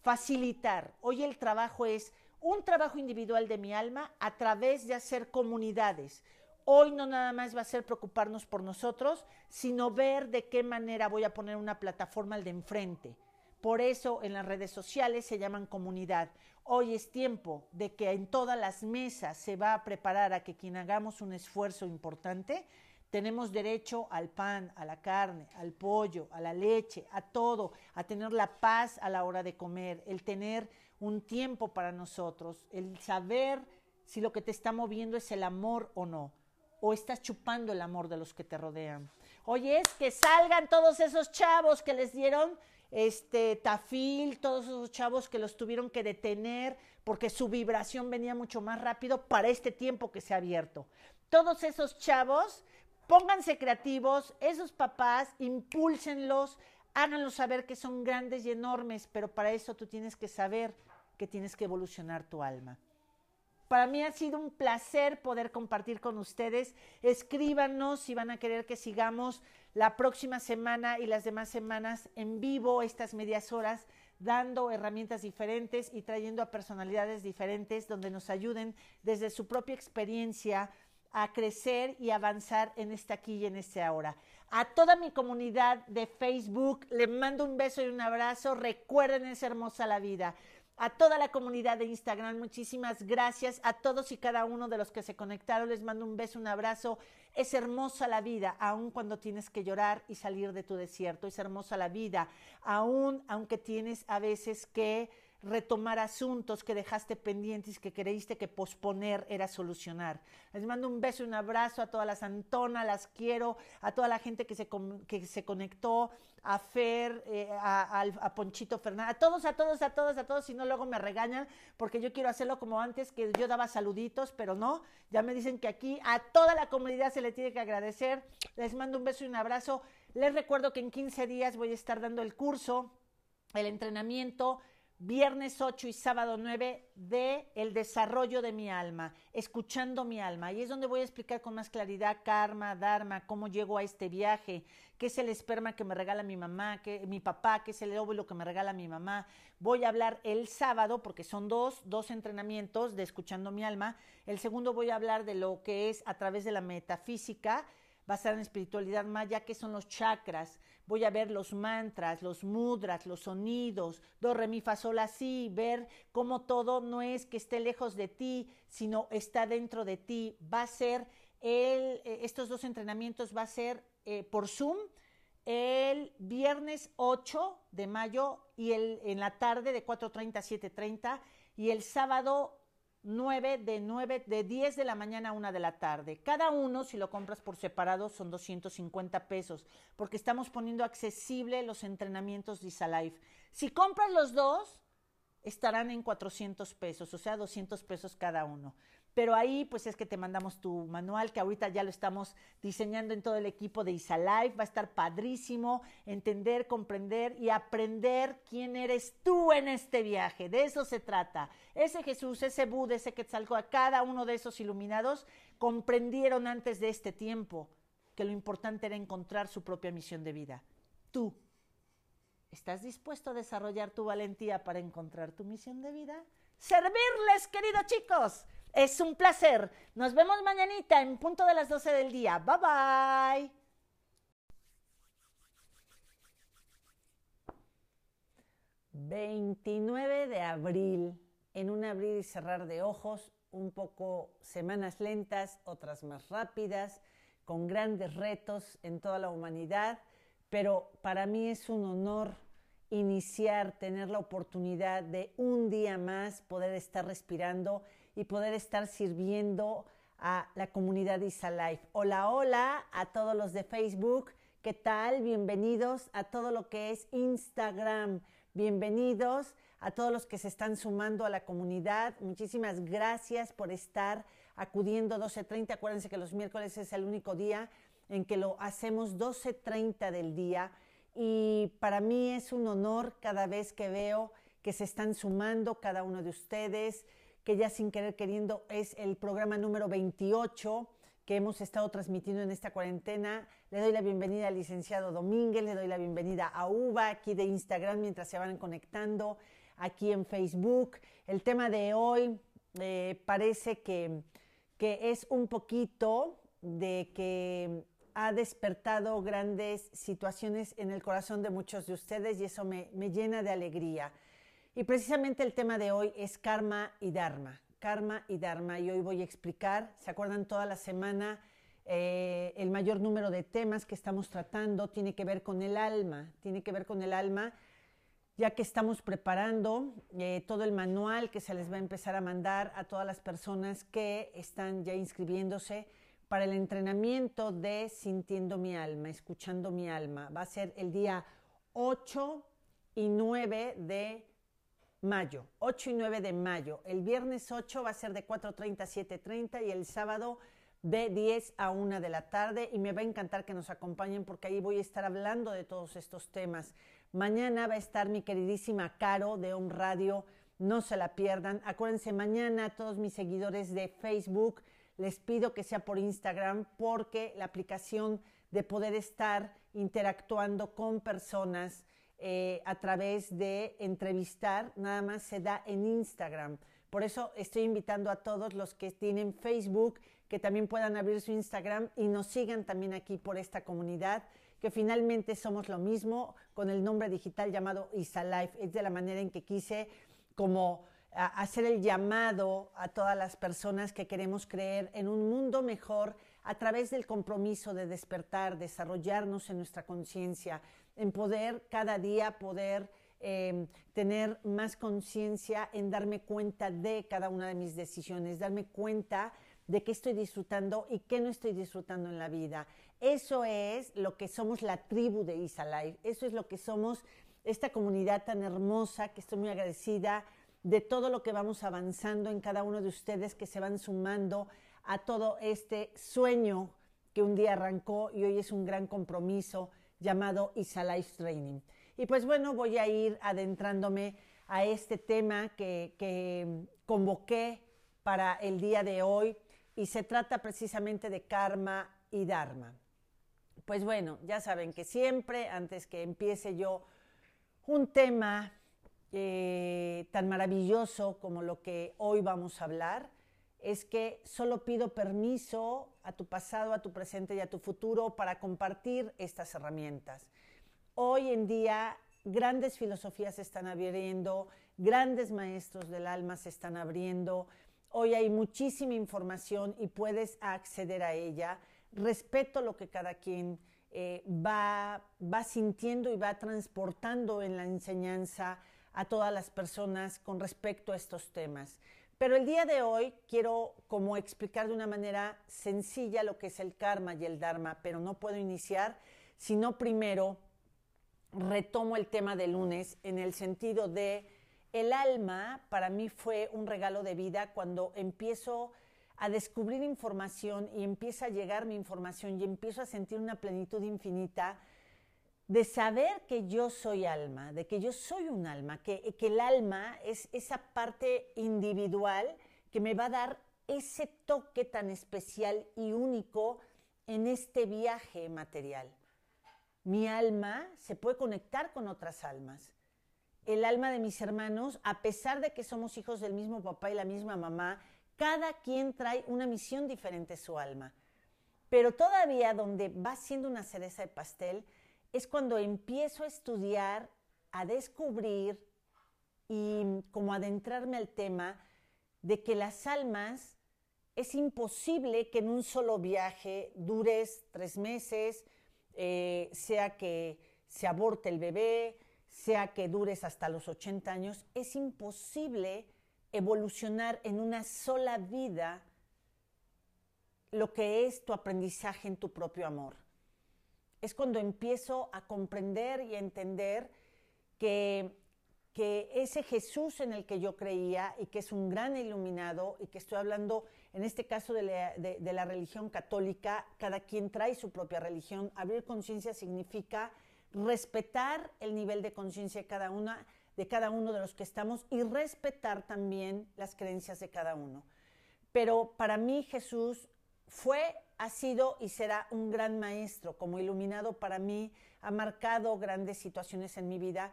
Facilitar. Hoy el trabajo es un trabajo individual de mi alma a través de hacer comunidades. Hoy no nada más va a ser preocuparnos por nosotros, sino ver de qué manera voy a poner una plataforma al de enfrente. Por eso en las redes sociales se llaman comunidad. Hoy es tiempo de que en todas las mesas se va a preparar a que quien hagamos un esfuerzo importante, tenemos derecho al pan, a la carne, al pollo, a la leche, a todo, a tener la paz a la hora de comer, el tener un tiempo para nosotros, el saber si lo que te está moviendo es el amor o no, o estás chupando el amor de los que te rodean. Oye, es que salgan todos esos chavos que les dieron este tafil, todos esos chavos que los tuvieron que detener porque su vibración venía mucho más rápido para este tiempo que se ha abierto. Todos esos chavos, pónganse creativos, esos papás, impúlsenlos, háganlos saber que son grandes y enormes, pero para eso tú tienes que saber que tienes que evolucionar tu alma. Para mí ha sido un placer poder compartir con ustedes. Escríbanos si van a querer que sigamos la próxima semana y las demás semanas en vivo, estas medias horas, dando herramientas diferentes y trayendo a personalidades diferentes donde nos ayuden desde su propia experiencia a crecer y avanzar en este aquí y en este ahora. A toda mi comunidad de Facebook le mando un beso y un abrazo. Recuerden, es hermosa la vida a toda la comunidad de Instagram, muchísimas gracias. A todos y cada uno de los que se conectaron, les mando un beso, un abrazo. Es hermosa la vida, aun cuando tienes que llorar y salir de tu desierto. Es hermosa la vida, aun aunque tienes a veces que retomar asuntos que dejaste pendientes, que creíste que posponer era solucionar. Les mando un beso y un abrazo a todas las Antonas, las quiero, a toda la gente que se, que se conectó, a Fer, eh, a, Ponchito Fernández, a todos, a todos, a todos, a todos, si no luego me regañan, porque yo quiero hacerlo como antes, que yo daba saluditos, pero no, ya me dicen que aquí a toda la comunidad se le tiene que agradecer. Les mando un beso y un abrazo. Les recuerdo que en 15 días voy a estar dando el curso, el entrenamiento viernes 8 y sábado 9 de el desarrollo de mi alma, escuchando mi alma. Y es donde voy a explicar con más claridad karma, dharma, cómo llego a este viaje, qué es el esperma que me regala mi mamá, qué, mi papá, qué es el óvulo que me regala mi mamá. Voy a hablar el sábado, porque son dos, dos entrenamientos de escuchando mi alma. El segundo voy a hablar de lo que es a través de la metafísica, basada en espiritualidad maya, que son los chakras voy a ver los mantras, los mudras, los sonidos, do, re, mi, fa, ver cómo todo no es que esté lejos de ti, sino está dentro de ti. Va a ser el, eh, estos dos entrenamientos va a ser eh, por Zoom el viernes 8 de mayo y el, en la tarde de 4.30 a 7.30 y el sábado 9 de 9 de 10 de la mañana a 1 de la tarde. Cada uno, si lo compras por separado, son 250 pesos, porque estamos poniendo accesible los entrenamientos de Isalife. Si compras los dos, estarán en 400 pesos, o sea, 200 pesos cada uno. Pero ahí pues es que te mandamos tu manual, que ahorita ya lo estamos diseñando en todo el equipo de Isalife. Va a estar padrísimo entender, comprender y aprender quién eres tú en este viaje. De eso se trata. Ese Jesús, ese Buda, ese a cada uno de esos iluminados comprendieron antes de este tiempo que lo importante era encontrar su propia misión de vida. Tú, ¿estás dispuesto a desarrollar tu valentía para encontrar tu misión de vida? Servirles, queridos chicos. Es un placer. Nos vemos mañanita en punto de las 12 del día. Bye bye. ...29 de abril... ...en un abrir y cerrar de ojos... ...un poco semanas lentas... ...otras más rápidas... ...con grandes retos en toda la humanidad... ...pero para mí es un honor iniciar, tener la oportunidad de un día más poder estar respirando y poder estar sirviendo a la comunidad Isalife. Hola, hola a todos los de Facebook. ¿Qué tal? Bienvenidos a todo lo que es Instagram. Bienvenidos a todos los que se están sumando a la comunidad. Muchísimas gracias por estar acudiendo 12.30. Acuérdense que los miércoles es el único día en que lo hacemos 12.30 del día. Y para mí es un honor cada vez que veo que se están sumando cada uno de ustedes que ya sin querer queriendo es el programa número 28 que hemos estado transmitiendo en esta cuarentena. Le doy la bienvenida al licenciado Domínguez, le doy la bienvenida a Uva aquí de Instagram mientras se van conectando aquí en Facebook. El tema de hoy eh, parece que, que es un poquito de que ha despertado grandes situaciones en el corazón de muchos de ustedes y eso me, me llena de alegría. Y precisamente el tema de hoy es karma y dharma. Karma y dharma. Y hoy voy a explicar, ¿se acuerdan toda la semana? Eh, el mayor número de temas que estamos tratando tiene que ver con el alma, tiene que ver con el alma, ya que estamos preparando eh, todo el manual que se les va a empezar a mandar a todas las personas que están ya inscribiéndose para el entrenamiento de Sintiendo mi alma, escuchando mi alma. Va a ser el día 8 y 9 de mayo, 8 y 9 de mayo. El viernes 8 va a ser de 4.30 a 7.30 y el sábado de 10 a 1 de la tarde y me va a encantar que nos acompañen porque ahí voy a estar hablando de todos estos temas. Mañana va a estar mi queridísima Caro de Home Radio, no se la pierdan. Acuérdense, mañana a todos mis seguidores de Facebook les pido que sea por Instagram porque la aplicación de poder estar interactuando con personas eh, a través de entrevistar, nada más se da en Instagram. Por eso estoy invitando a todos los que tienen Facebook que también puedan abrir su Instagram y nos sigan también aquí por esta comunidad, que finalmente somos lo mismo con el nombre digital llamado Isalife. Es de la manera en que quise como hacer el llamado a todas las personas que queremos creer en un mundo mejor a través del compromiso de despertar, desarrollarnos en nuestra conciencia, en poder cada día poder em, tener más conciencia en darme cuenta de cada una de mis decisiones, darme cuenta de qué estoy disfrutando y qué no estoy disfrutando en la vida. Eso es lo que somos la tribu de Isa Life, eso es lo que somos esta comunidad tan hermosa, que estoy muy agradecida de todo lo que vamos avanzando en cada uno de ustedes que se van sumando a todo este sueño que un día arrancó y hoy es un gran compromiso llamado ISA Life Training. Y pues bueno, voy a ir adentrándome a este tema que, que convoqué para el día de hoy y se trata precisamente de karma y dharma. Pues bueno, ya saben que siempre, antes que empiece yo un tema eh, tan maravilloso como lo que hoy vamos a hablar, es que solo pido permiso a tu pasado, a tu presente y a tu futuro para compartir estas herramientas. Hoy en día grandes filosofías se están abriendo, grandes maestros del alma se están abriendo, hoy hay muchísima información y puedes acceder a ella. Respeto lo que cada quien eh, va, va sintiendo y va transportando en la enseñanza a todas las personas con respecto a estos temas. Pero el día de hoy quiero como explicar de una manera sencilla lo que es el karma y el dharma, pero no puedo iniciar sino primero retomo el tema de lunes en el sentido de el alma para mí fue un regalo de vida cuando empiezo a descubrir información y empieza a llegar mi información y empiezo a sentir una plenitud infinita de saber que yo soy alma, de que yo soy un alma, que, que el alma es esa parte individual que me va a dar ese toque tan especial y único en este viaje material. Mi alma se puede conectar con otras almas. El alma de mis hermanos, a pesar de que somos hijos del mismo papá y la misma mamá, cada quien trae una misión diferente su alma. Pero todavía donde va siendo una cereza de pastel, es cuando empiezo a estudiar, a descubrir y como adentrarme al tema de que las almas es imposible que en un solo viaje dures tres meses, eh, sea que se aborte el bebé, sea que dures hasta los 80 años, es imposible evolucionar en una sola vida lo que es tu aprendizaje en tu propio amor es cuando empiezo a comprender y a entender que, que ese Jesús en el que yo creía y que es un gran iluminado y que estoy hablando en este caso de la, religión católica, cada quien trae su propia religión, abrir conciencia significa respetar el nivel de conciencia de cada una de cada uno de los que estamos y respetar también las creencias de cada uno. Pero para mí Jesús fue ha sido y será un gran maestro, como iluminado para mí, ha marcado grandes situaciones en mi vida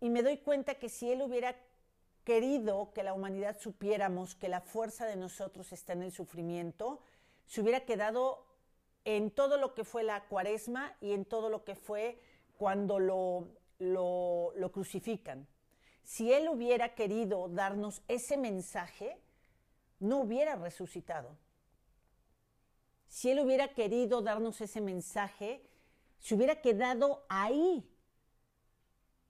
y me doy cuenta que si él hubiera querido que la humanidad supiéramos que la fuerza de nosotros está en el sufrimiento, se hubiera quedado en todo lo que fue la cuaresma y en todo lo que fue cuando lo, lo, lo crucifican. Si él hubiera querido darnos ese mensaje, no hubiera resucitado si él hubiera querido darnos ese mensaje, se hubiera quedado ahí.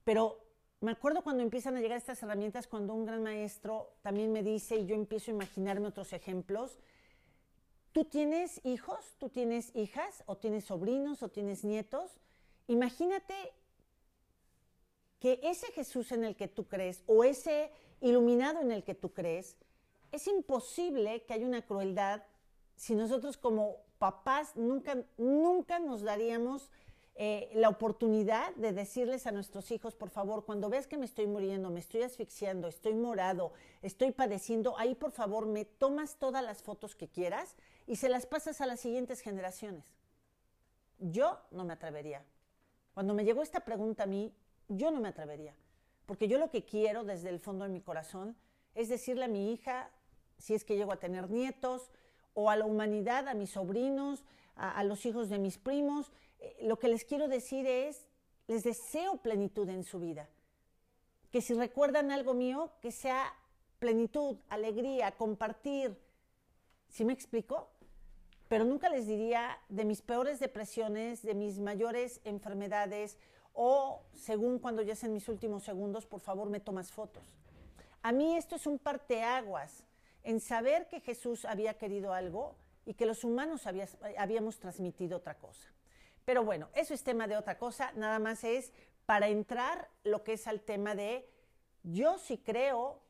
Pero me acuerdo cuando empiezan a llegar estas herramientas, cuando un gran maestro también me dice, y yo empiezo a imaginarme otros ejemplos, tú tienes hijos, tú tienes hijas, o tienes sobrinos, o tienes nietos, imagínate que ese Jesús en el que tú crees, o ese iluminado en el que tú crees, es imposible que haya una crueldad si nosotros como papás nunca, nunca nos daríamos eh, la oportunidad de decirles a nuestros hijos, por favor, cuando ves que me estoy muriendo, me estoy asfixiando, estoy morado, estoy padeciendo, ahí por favor me tomas todas las fotos que quieras y se las pasas a las siguientes generaciones. Yo no me atrevería. Cuando me llegó esta pregunta a mí, yo no me atrevería. Porque yo lo que quiero desde el fondo de mi corazón es decirle a mi hija, si es que llego a tener nietos, o a la humanidad, a mis sobrinos, a, los hijos de mis primos. Eh, lo que les quiero decir es, les deseo plenitud en su vida. Que si recuerdan algo mío, que sea plenitud, alegría, compartir. ¿Sí me explico? pero nunca les diría de mis peores depresiones, de mis mayores enfermedades o según cuando ya sean mis últimos segundos, por favor me tomas fotos. A mí esto es un parteaguas en saber que Jesús había querido algo y que los humanos habíamos transmitido otra cosa. Pero bueno, eso es tema de otra cosa, nada más es para entrar lo que es al tema de yo sí creo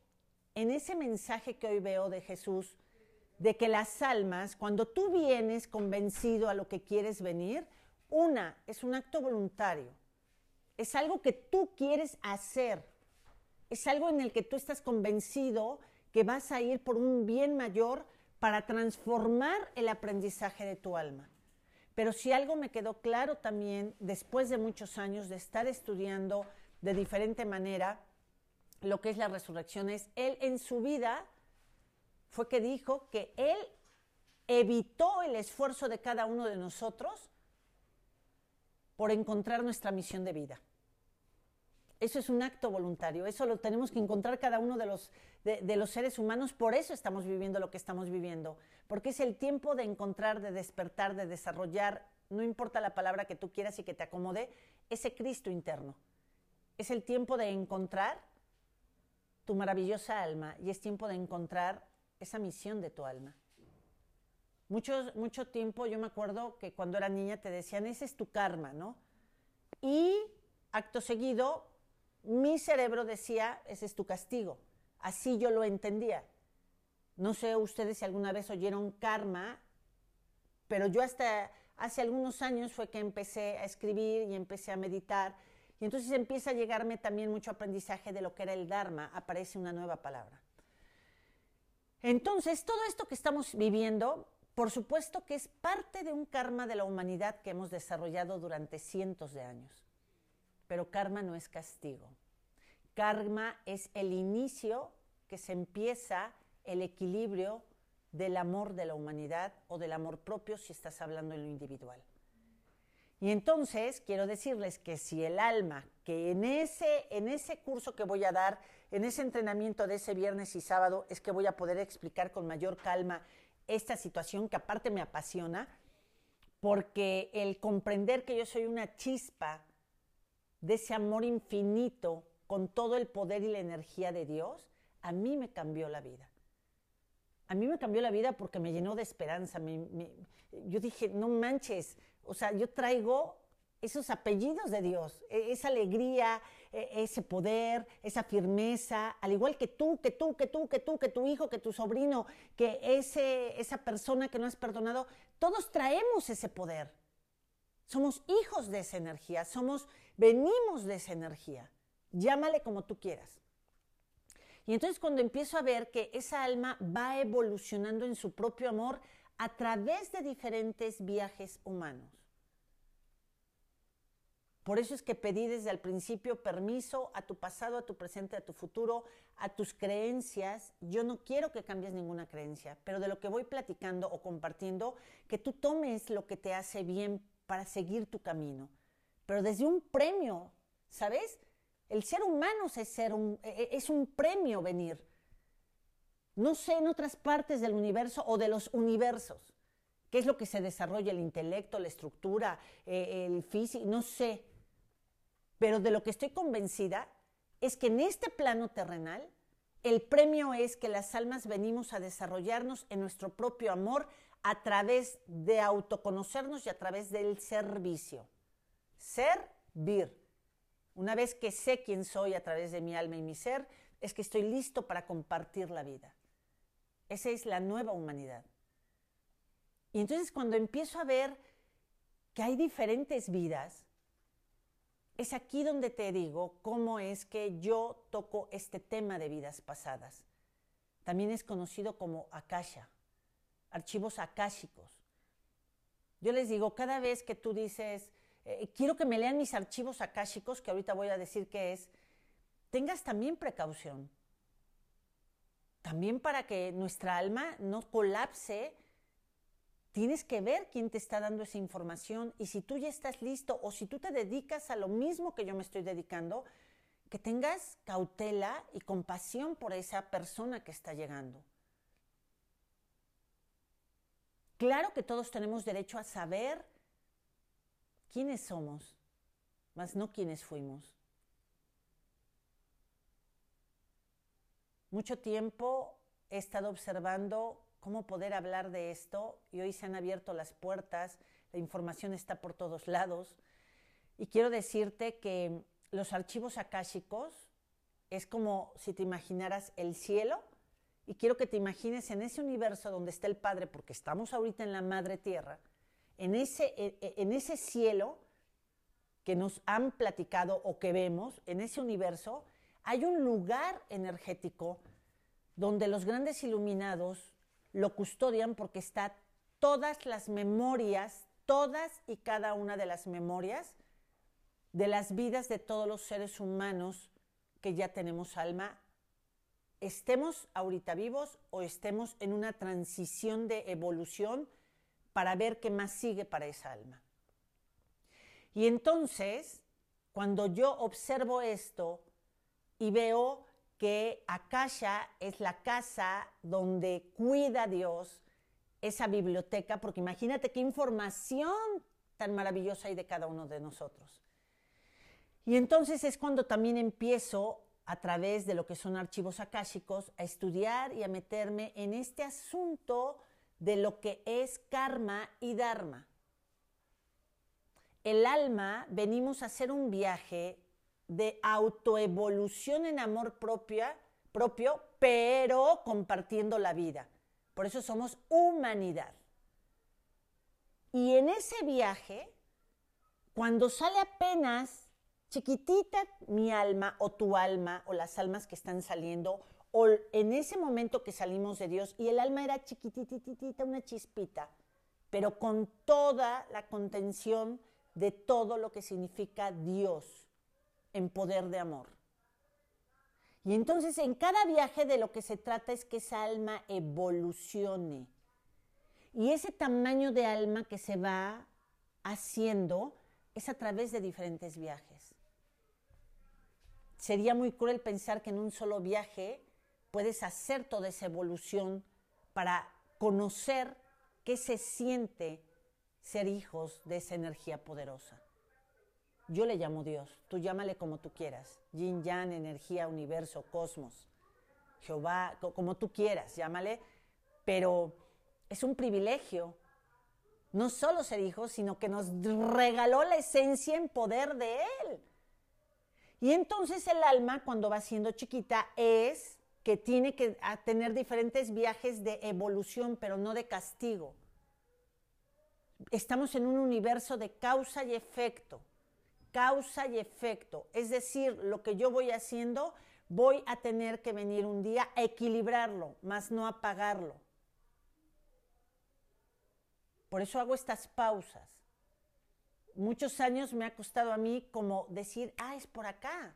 en ese mensaje que hoy veo de Jesús, de que las almas, cuando tú vienes convencido a lo que quieres venir, una, es un acto voluntario, es algo que tú quieres hacer, es algo en el que tú estás convencido que vas a ir por un bien mayor para transformar el aprendizaje de tu alma. Pero si algo me quedó claro también, después de muchos años de estar estudiando de diferente manera lo que es la resurrección, es él en su vida fue que dijo que él evitó el esfuerzo de cada uno de nosotros por encontrar nuestra misión de vida. Eso es un acto voluntario, eso lo tenemos que encontrar cada uno de los, de, los seres humanos, por eso estamos viviendo lo que estamos viviendo, porque es el tiempo de encontrar, de despertar, de desarrollar, no importa la palabra que tú quieras y que te acomode, ese Cristo interno. Es el tiempo de encontrar tu maravillosa alma y es tiempo de encontrar esa misión de tu alma. Mucho, mucho tiempo yo me acuerdo que cuando era niña te decían, ese es tu karma, ¿no? Y acto seguido, mi cerebro decía, ese es tu castigo. Así yo lo entendía. No sé ustedes si alguna vez oyeron karma, pero yo hasta hace algunos años fue que empecé a escribir y empecé a meditar. Y entonces empieza a llegarme también mucho aprendizaje de lo que era el Dharma. Aparece una nueva palabra. Entonces, todo esto que estamos viviendo, por supuesto que es parte de un karma de la humanidad que hemos desarrollado durante cientos de años. Pero karma no es castigo. Karma es el inicio que se empieza el equilibrio del amor de la humanidad o del amor propio si estás hablando en lo individual. Y entonces quiero decirles que si el alma, que en ese, en ese curso que voy a dar, en ese entrenamiento de ese viernes y sábado, es que voy a poder explicar con mayor calma esta situación que aparte me apasiona, porque el comprender que yo soy una chispa de ese amor infinito con todo el poder y la energía de Dios, a mí me cambió la vida. A mí me cambió la vida porque me llenó de esperanza. yo dije, no manches, o sea, yo traigo esos apellidos de Dios, e, esa alegría, e, ese poder, esa firmeza, al igual que tú, que tú, que tú, que tú, que tu hijo, que tu sobrino, que ese, esa persona que no has perdonado, todos traemos ese poder. Somos hijos de esa energía, somos, venimos de esa energía. Llámale como tú quieras. Y entonces cuando empiezo a ver que esa alma va evolucionando en su propio amor a través de diferentes viajes humanos. Por eso es que pedí desde el principio permiso a tu pasado, a tu presente, a tu futuro, a tus creencias. Yo no quiero que cambies ninguna creencia, pero de lo que voy platicando o compartiendo, que tú tomes lo que te hace bien para seguir tu camino. Pero desde un premio, ¿sabes? El ser humano es, ser un, e, e, es un premio venir. No sé en otras partes del universo o de los universos, qué es lo que se desarrolla, el intelecto, la estructura, eh, el físico, no sé. Pero de lo que estoy convencida es que en este plano terrenal, el premio es que las almas venimos a desarrollarnos en nuestro propio amor a través de autoconocernos y a través del servicio. Servir. Una vez que sé quién soy a través de mi alma y mi ser, es que estoy listo para compartir la vida. Esa es la nueva humanidad. Y entonces cuando empiezo a ver que hay diferentes vidas, es aquí donde te digo cómo es que yo toco este tema de vidas pasadas. También es conocido como Akasha, archivos akáshicos. Yo les digo, cada vez que tú dices, eh, quiero que me lean mis archivos akáshicos, que ahorita voy a decir qué es, tengas también precaución. También para que nuestra alma no colapse, tienes que ver quién te está dando esa información y si tú ya estás listo o si tú te dedicas a lo mismo que yo me estoy dedicando, que tengas cautela y compasión por esa persona que está llegando. Claro que todos tenemos derecho a saber quiénes somos, mas no quiénes fuimos. Mucho tiempo he estado observando cómo poder hablar de esto y hoy se han abierto las puertas, la información está por todos lados y quiero decirte que los archivos akáshicos es como si te imaginaras el cielo y quiero que te imagines en ese universo donde está el Padre, porque estamos ahorita en la Madre Tierra, en ese, en ese cielo que nos han platicado o que vemos, en ese universo, hay un lugar energético donde los grandes iluminados lo custodian porque está todas las memorias, todas y cada una de las memorias de las vidas de todos los seres humanos que ya tenemos alma, estemos ahorita vivos o estemos en una transición de evolución para ver qué más sigue para esa alma. Y entonces, cuando yo observo esto y veo que Akasha es la casa donde cuida Dios esa biblioteca, porque imagínate qué información tan maravillosa hay de cada uno de nosotros. Y entonces es cuando también empiezo a través de lo que son archivos akáshicos a estudiar y a meterme en este asunto de lo que es karma y dharma. El alma venimos a hacer un viaje de autoevolución en amor propia, propio, pero compartiendo la vida. Por eso somos humanidad. Y en ese viaje, cuando sale apenas chiquitita mi alma o tu alma o las almas que están saliendo, o en ese momento que salimos de Dios y el alma era chiquitititita, una chispita, pero con toda la contención de todo lo que significa Dios en poder de amor. Y entonces en cada viaje de lo que se trata es que esa alma evolucione. Y ese tamaño de alma que se va haciendo es a través de diferentes viajes. Sería muy cruel pensar que en un solo viaje puedes hacer toda esa evolución para conocer qué se siente ser hijos de esa energía poderosa. Yo le llamo Dios, tú llámale como tú quieras, yin yang, energía, universo, cosmos, Jehová, como tú quieras, llámale, pero es un privilegio no solo ser hijos, sino que nos regaló la esencia en poder de Él. Y entonces el alma, cuando va siendo chiquita, es que tiene que tener diferentes viajes de evolución, pero no de castigo. Estamos en un universo de causa y efecto. Causa y efecto. Es decir, lo que yo voy haciendo, voy a tener que venir un día a equilibrarlo, más no apagarlo. Por eso hago estas pausas muchos años me ha costado a mí como decir, ah, es por acá.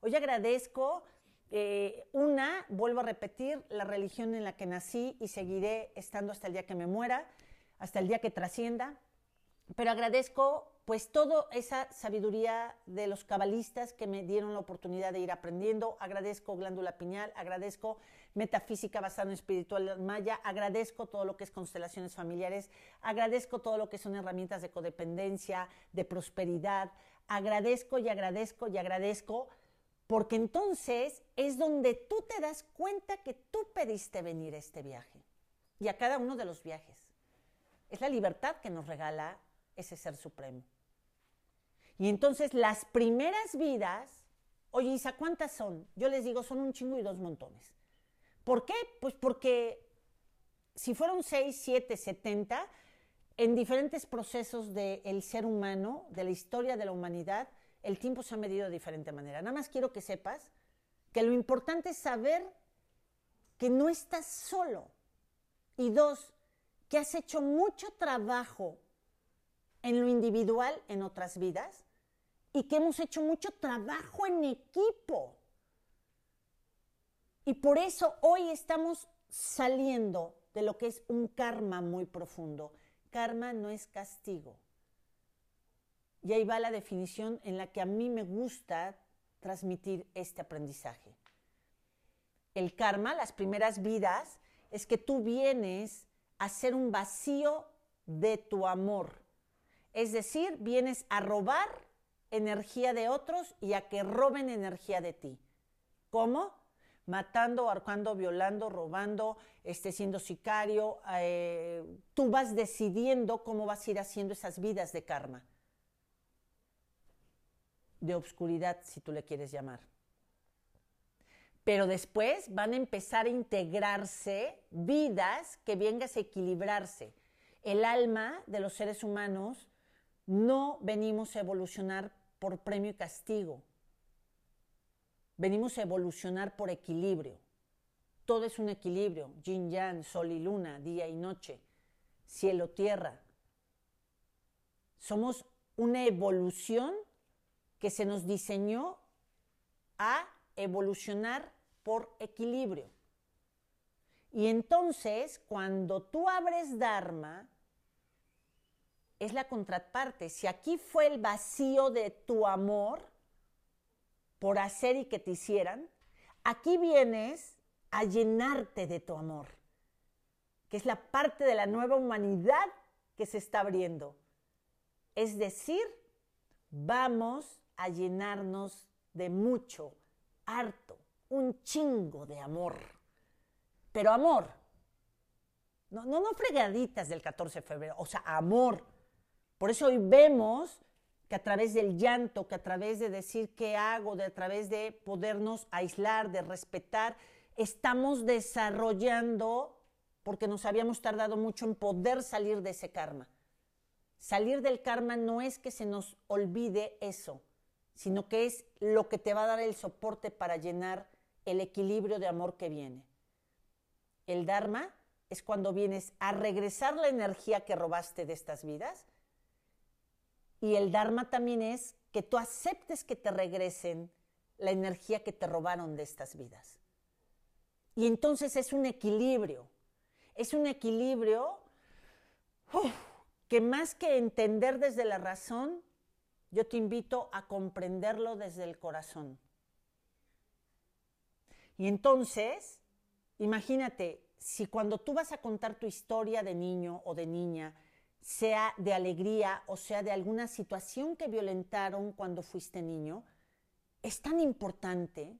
Hoy agradezco, eh, una, vuelvo a repetir, la religión en la que nací y seguiré estando hasta el día que me muera, hasta el día que trascienda, pero agradezco pues toda esa sabiduría de los cabalistas que me dieron la oportunidad de ir aprendiendo. Agradezco glándula piñal, agradezco metafísica basada en espiritual maya, agradezco todo lo que es constelaciones familiares, agradezco todo lo que son herramientas de codependencia, de prosperidad, agradezco y agradezco y agradezco, porque entonces es donde tú te das cuenta que tú pediste venir a este viaje y a cada uno de los viajes. Es la libertad que nos regala ese ser supremo. Y entonces las primeras vidas, oye Isa, ¿cuántas son? Yo les digo, son un chingo y dos montones. ¿Por qué? Pues porque si fueron seis, siete, setenta, en diferentes procesos del ser humano, de la historia de la humanidad, el tiempo se ha medido de diferente manera. Nada más quiero que sepas que lo importante es saber que no estás solo. Y dos, que has hecho mucho trabajo en lo individual en otras vidas y que hemos hecho mucho trabajo en equipo. Y por eso hoy estamos saliendo de lo que es un karma muy profundo. Karma no es castigo. Y ahí va la definición en la que a mí me gusta transmitir este aprendizaje. El karma, las primeras vidas, es que tú vienes a hacer un vacío de tu amor. Es decir, vienes a robar energía de otros y a que roben energía de ti. ¿Cómo? Matando, ahorcando, violando, robando, este, siendo sicario. Eh, tú vas decidiendo cómo vas a ir haciendo esas vidas de karma. De obscuridad, si tú le quieres llamar. Pero después van a empezar a integrarse vidas que vengas a equilibrarse. El alma de los seres humanos no venimos a evolucionar por premio y castigo. Venimos a evolucionar por equilibrio. Todo es un equilibrio, yin yang, sol y luna, día y noche, cielo, tierra. Somos una evolución que se nos diseñó a evolucionar por equilibrio. Y entonces, cuando tú abres Dharma, es la contraparte. Si aquí fue el vacío de tu amor por hacer y que te hicieran, aquí vienes a llenarte de tu amor, que es la parte de la nueva humanidad que se está abriendo. Es decir, vamos a llenarnos de mucho, harto, un chingo de amor. Pero amor, no, no, no fregaditas del 14 de febrero, o sea, amor por eso hoy vemos que a través del llanto, que a través de decir qué hago, de a través de podernos aislar, de respetar, estamos desarrollando, porque nos habíamos tardado mucho en poder salir de ese karma. Salir del karma no es que se nos olvide eso, sino que es lo que te va a dar el soporte para llenar el equilibrio de amor que viene. El Dharma es cuando vienes a regresar la energía que robaste de estas vidas y el Dharma también es que tú aceptes que te regresen la energía que te robaron de estas vidas. Y entonces es un equilibrio. Es un equilibrio que más que entender desde la razón, yo te invito a comprenderlo desde el corazón. Y entonces, imagínate, si cuando tú vas a contar tu historia de niño o de niña, sea de alegría o sea de alguna situación que violentaron cuando fuiste niño, es tan importante.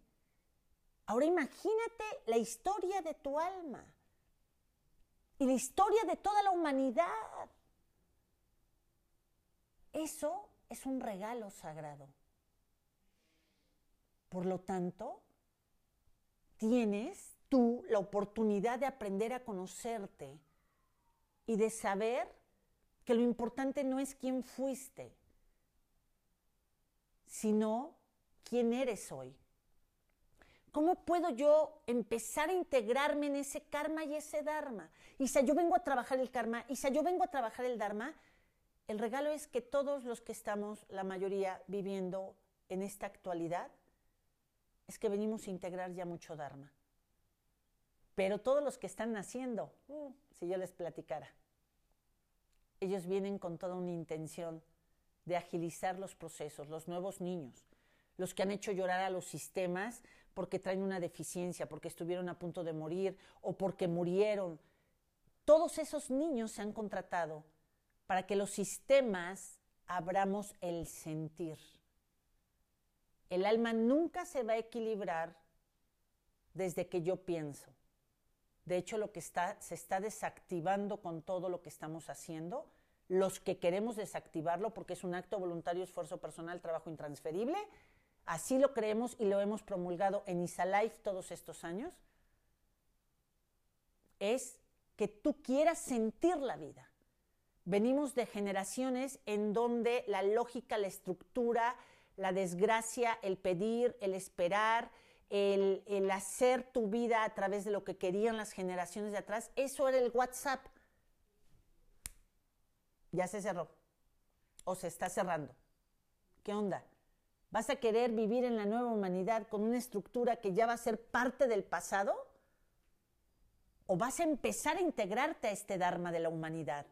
Ahora imagínate la historia de tu alma y la historia de toda la humanidad. Eso es un regalo sagrado. Por lo tanto, tienes tú la oportunidad de aprender a conocerte y de saber que lo importante no es quién fuiste, sino quién eres hoy. ¿Cómo puedo yo empezar a integrarme en ese karma y ese dharma? Y si yo vengo a trabajar el karma, y si yo vengo a trabajar el dharma, el regalo es que todos los que estamos, la mayoría, viviendo en esta actualidad, es que venimos a integrar ya mucho dharma. Pero todos los que están naciendo, uh, si yo les platicara, ellos vienen con toda una intención de agilizar los procesos, los nuevos niños, los que han hecho llorar a los sistemas porque traen una deficiencia, porque estuvieron a punto de morir o porque murieron. Todos esos niños se han contratado para que los sistemas abramos el sentir. El alma nunca se va a equilibrar desde que yo pienso. De hecho, lo que está, se está desactivando con todo lo que estamos haciendo, los que queremos desactivarlo porque es un acto voluntario, esfuerzo personal, trabajo intransferible, así lo creemos y lo hemos promulgado en Isalife todos estos años, es que tú quieras sentir la vida. Venimos de generaciones en donde la lógica, la estructura, la desgracia, el pedir, el esperar, el, hacer tu vida a través de lo que querían las generaciones de atrás, eso era el WhatsApp. Ya se cerró. O se está cerrando. ¿Qué onda? ¿Vas a querer vivir en la nueva humanidad con una estructura que ya va a ser parte del pasado? ¿O vas a empezar a integrarte a este Dharma de la humanidad?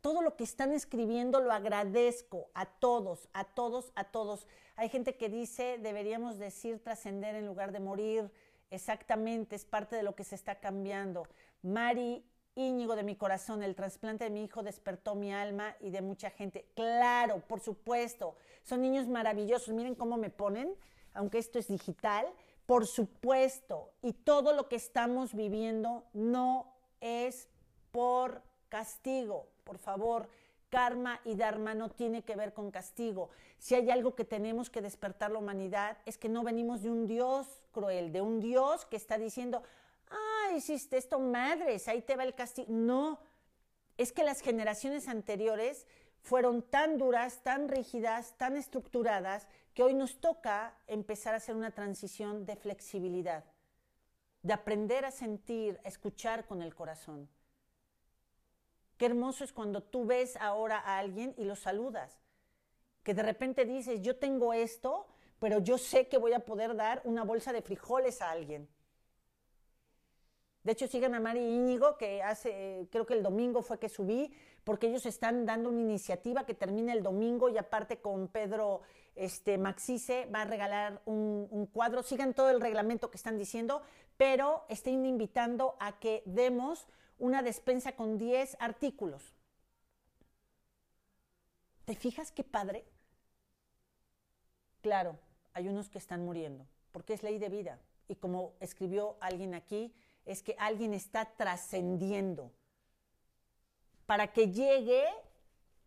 Todo lo que están escribiendo lo agradezco a todos, a todos, a todos. Hay gente que dice, deberíamos decir trascender en lugar de morir, Exactamente, es parte de lo que se está cambiando. Mari Íñigo de mi corazón, el trasplante de mi hijo despertó mi alma y de mucha gente. Claro, por supuesto, son niños maravillosos. Miren cómo me ponen, aunque esto es digital, por supuesto. Y todo lo que estamos viviendo no es por castigo, por favor. Karma y Dharma no tiene que ver con castigo. Si hay algo que tenemos que despertar la humanidad es que no venimos de un Dios cruel, de un Dios que está diciendo, hiciste esto, madres, ahí te va el castigo. No, es que las generaciones anteriores fueron tan duras, tan rígidas, tan estructuradas, que hoy nos toca empezar a hacer una transición de flexibilidad, de aprender a sentir, a escuchar con el corazón. Qué hermoso es cuando tú ves ahora a alguien y lo saludas. Que de repente dices, yo tengo esto, pero yo sé que voy a poder dar una bolsa de frijoles a alguien. De hecho, sigan a Mari Íñigo, que hace, creo que el domingo fue que subí, porque ellos están dando una iniciativa que termina el domingo y aparte con Pedro este, Maxice va a regalar un, un cuadro. Sigan todo el reglamento que están diciendo, pero estén invitando a que demos una despensa con 10 artículos. ¿Te fijas qué padre? Claro, hay unos que están muriendo, porque es ley de vida. Y como escribió alguien aquí, es que alguien está trascendiendo. Para que llegue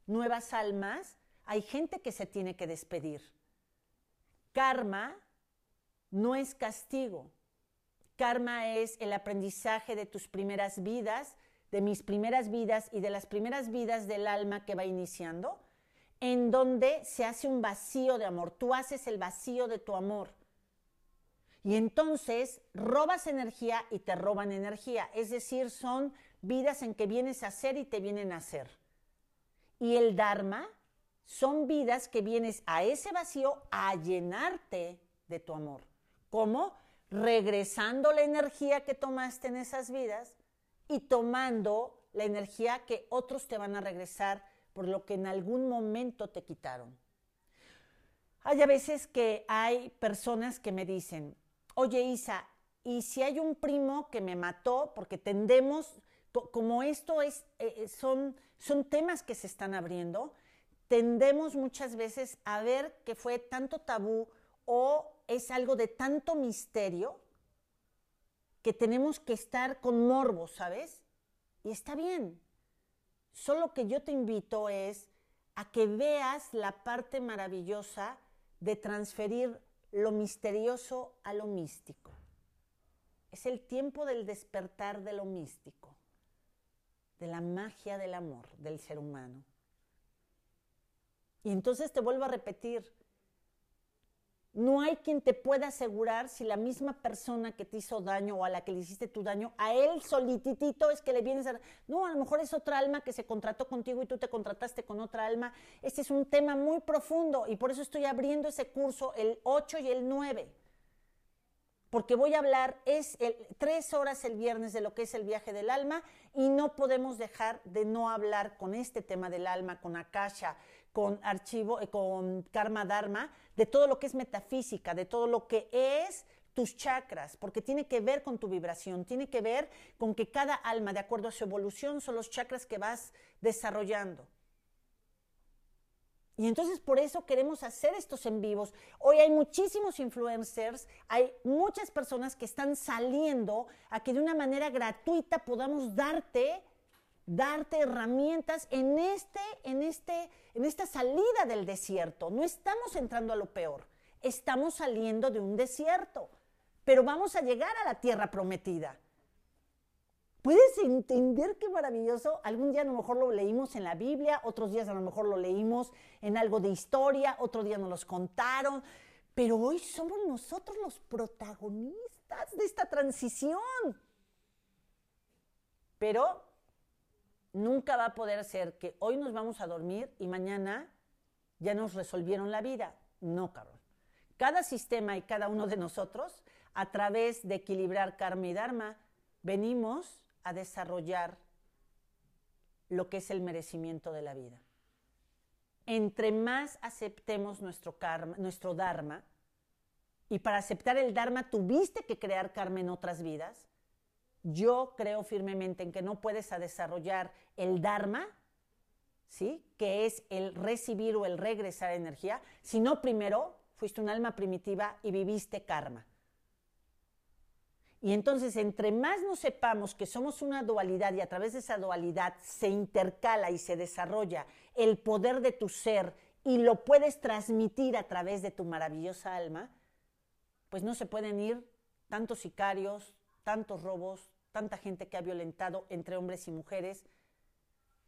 nuevas almas, hay gente que se tiene que despedir. Karma no es castigo, Karma es el aprendizaje de tus primeras vidas, de mis primeras vidas y de las primeras vidas del alma que va iniciando, en donde se hace un vacío de amor. Tú haces el vacío de tu amor. Y entonces robas energía y te roban energía. Es decir, son vidas en que vienes a ser y te vienen a ser. Y el Dharma son vidas que vienes a ese vacío a llenarte de tu amor. ¿Cómo? regresando la energía que tomaste en esas vidas y tomando la energía que otros te van a regresar por lo que en algún momento te quitaron. Hay a veces que hay personas que me dicen, oye Isa, ¿y si hay un primo que me mató? Porque tendemos, como esto es, eh, eh, son, son temas que se están abriendo, tendemos muchas veces a ver que fue tanto tabú o es algo de tanto misterio que tenemos que estar con morbo, ¿sabes? Y está bien. Solo que yo te invito es a que veas la parte maravillosa de transferir lo misterioso a lo místico. Es el tiempo del despertar de lo místico, de la magia del amor del ser humano. Y entonces te vuelvo a repetir, no hay quien te pueda asegurar si la misma persona que te hizo daño o a la que le hiciste tu daño, a él solititito es que le vienes a... No, a lo mejor es otra alma que se contrató contigo y tú te contrataste con otra alma. Este es un tema muy profundo y por eso estoy abriendo ese curso el 8 y el 9. Porque voy a hablar, es tres horas el viernes de lo que es el viaje del alma y no podemos dejar de no hablar con este tema del alma, con Akasha, con archivo, eh, con Karma Dharma, de todo lo que es metafísica, de todo lo que es tus chakras, porque tiene que ver con tu vibración, tiene que ver con que cada alma, de acuerdo a su evolución, son los chakras que vas desarrollando. Y entonces por eso queremos hacer estos en vivos. Hoy hay muchísimos influencers, hay muchas personas que están saliendo a que de una manera gratuita podamos darte darte herramientas en, este, en, este, en esta salida del desierto. No estamos entrando a lo peor, estamos saliendo de un desierto, pero vamos a llegar a la tierra prometida. ¿Puedes entender qué maravilloso? Algún día a lo mejor lo leímos en la Biblia, otros días a lo mejor lo leímos en algo de historia, otro día nos los contaron, pero hoy somos nosotros los protagonistas de esta transición. Pero nunca va a poder ser que hoy nos vamos a dormir y mañana ya nos resolvieron la vida. No, cabrón. Cada sistema y cada uno de nosotros, a través de equilibrar karma y dharma, venimos a desarrollar lo que es el merecimiento de la vida. Entre más aceptemos nuestro karma, nuestro dharma, y para aceptar el Dharma tuviste que crear karma en otras vidas, yo creo firmemente en que no puedes desarrollar el Dharma, ¿sí? Que es el recibir o el regresar energía, sino primero fuiste un alma primitiva y viviste karma. Y entonces, entre más nos sepamos que somos una dualidad y a través de esa dualidad se intercala y se desarrolla el poder de tu ser y lo puedes transmitir a través de tu maravillosa alma, pues no se pueden ir tantos sicarios, tantos robos, tanta gente que ha violentado entre hombres y mujeres,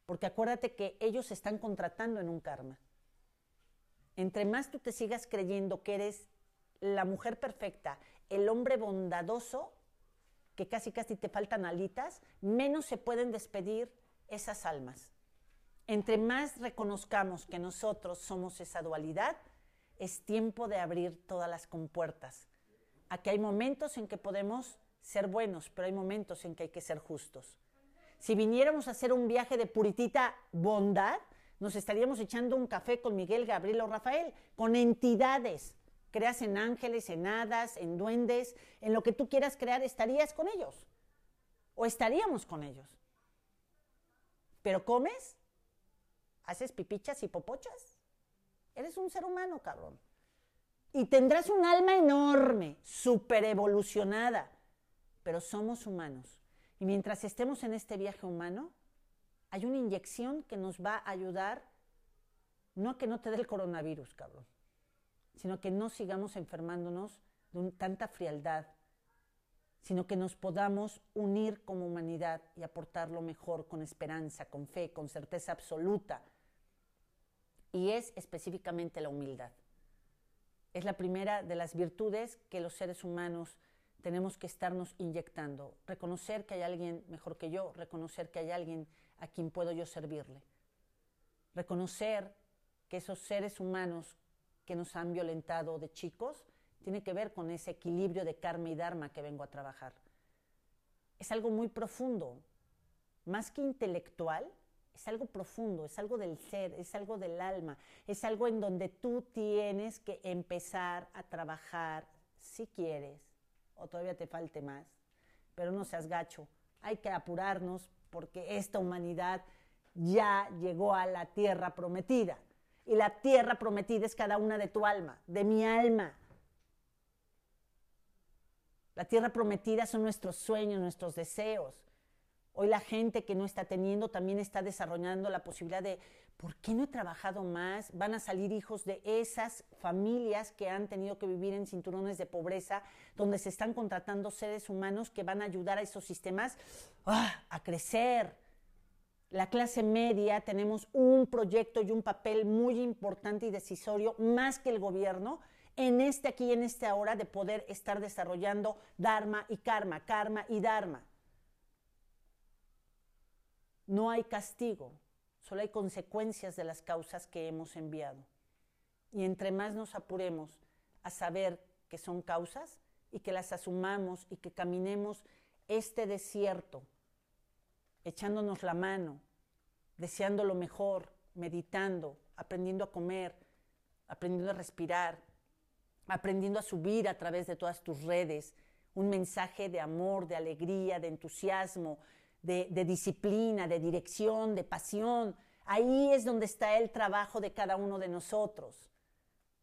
porque acuérdate que ellos se están contratando en un karma. Entre más tú te sigas creyendo que eres la mujer perfecta, el hombre bondadoso, que casi casi te faltan alitas, menos se pueden despedir esas almas. Entre más reconozcamos que nosotros somos esa dualidad, es tiempo de abrir todas las compuertas Aquí hay momentos en que podemos ser buenos, pero hay momentos en que hay que ser justos. Si viniéramos a hacer un viaje de puritita bondad, nos estaríamos echando un café con Miguel, Gabriel o Rafael, con entidades. Creas en ángeles, en hadas, en duendes, en lo que tú quieras crear, estarías con ellos. O estaríamos con ellos. Pero comes, haces pipichas y popochas. Eres un ser humano, cabrón y tendrás un alma enorme, super evolucionada, pero somos humanos. Y mientras estemos en este viaje humano, hay una inyección que nos va a ayudar, no a que no te dé el coronavirus, cabrón, sino que no sigamos enfermándonos de tanta frialdad, sino que nos podamos unir como humanidad y aportar lo mejor con esperanza, con fe, con certeza absoluta. Y es específicamente la humildad. Es la primera de las virtudes que los seres humanos tenemos que estarnos inyectando. Reconocer que hay alguien mejor que yo, reconocer que hay alguien a quien puedo yo servirle. Reconocer que esos seres humanos que nos han violentado de chicos tiene que ver con ese equilibrio de karma y dharma que vengo a trabajar. Es algo muy profundo, más que intelectual, es algo profundo, es algo del ser, es algo del alma, es algo en donde tú tienes que empezar a trabajar si quieres, o todavía te falte más, pero no seas gacho, hay que apurarnos porque esta humanidad ya llegó a la tierra prometida. Y la tierra prometida es cada una de tu alma, de mi alma. La tierra prometida son nuestros sueños, nuestros deseos. Hoy la gente que no está teniendo también está desarrollando la posibilidad de, ¿por qué no he trabajado más? Van a salir hijos de esas familias que han tenido que vivir en cinturones de pobreza, donde se están contratando seres humanos que van a ayudar a esos sistemas ah, a crecer. La clase media tenemos un proyecto y un papel muy importante y decisorio, más que el gobierno, en este aquí y en este ahora, de poder estar desarrollando Dharma y Karma, Karma y Dharma. No hay castigo, solo hay consecuencias de las causas que hemos enviado. Y entre más nos apuremos a saber que son causas y que las asumamos y que caminemos este desierto, echándonos la mano, deseando lo mejor, meditando, aprendiendo a comer, aprendiendo a respirar, aprendiendo a subir a través de todas tus redes un mensaje de amor, de alegría, de entusiasmo, de, disciplina, de dirección, de pasión. Ahí es donde está el trabajo de cada uno de nosotros,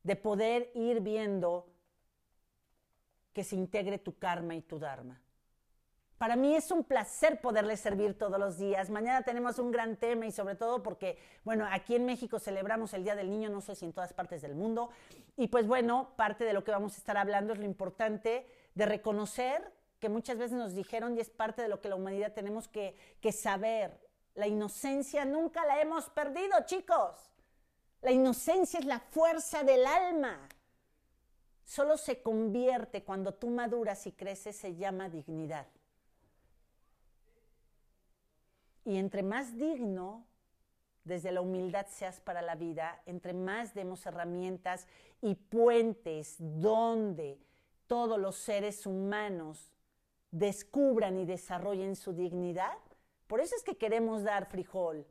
de poder ir viendo que se integre tu karma y tu dharma. Para mí es un placer poderle servir todos los días. Mañana tenemos un gran tema y sobre todo porque, bueno, aquí en México celebramos el Día del Niño, no sé si en todas partes del mundo. Y pues bueno, parte de lo que vamos a estar hablando es lo importante de reconocer que muchas veces nos dijeron y es parte de lo que la humanidad tenemos que, que saber. La inocencia nunca la hemos perdido, chicos. La inocencia es la fuerza del alma. Solo se convierte cuando tú maduras y creces, se llama dignidad. Y entre más digno desde la humildad seas para la vida, entre más demos herramientas y puentes donde todos los seres humanos descubran y desarrollen su dignidad. Por eso es que queremos dar frijol,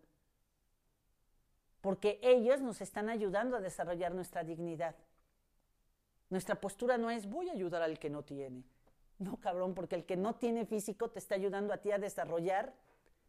porque ellos nos están ayudando a desarrollar nuestra dignidad. Nuestra postura no es voy a ayudar al que no tiene. No, cabrón, porque el que no tiene físico te está ayudando a ti a desarrollar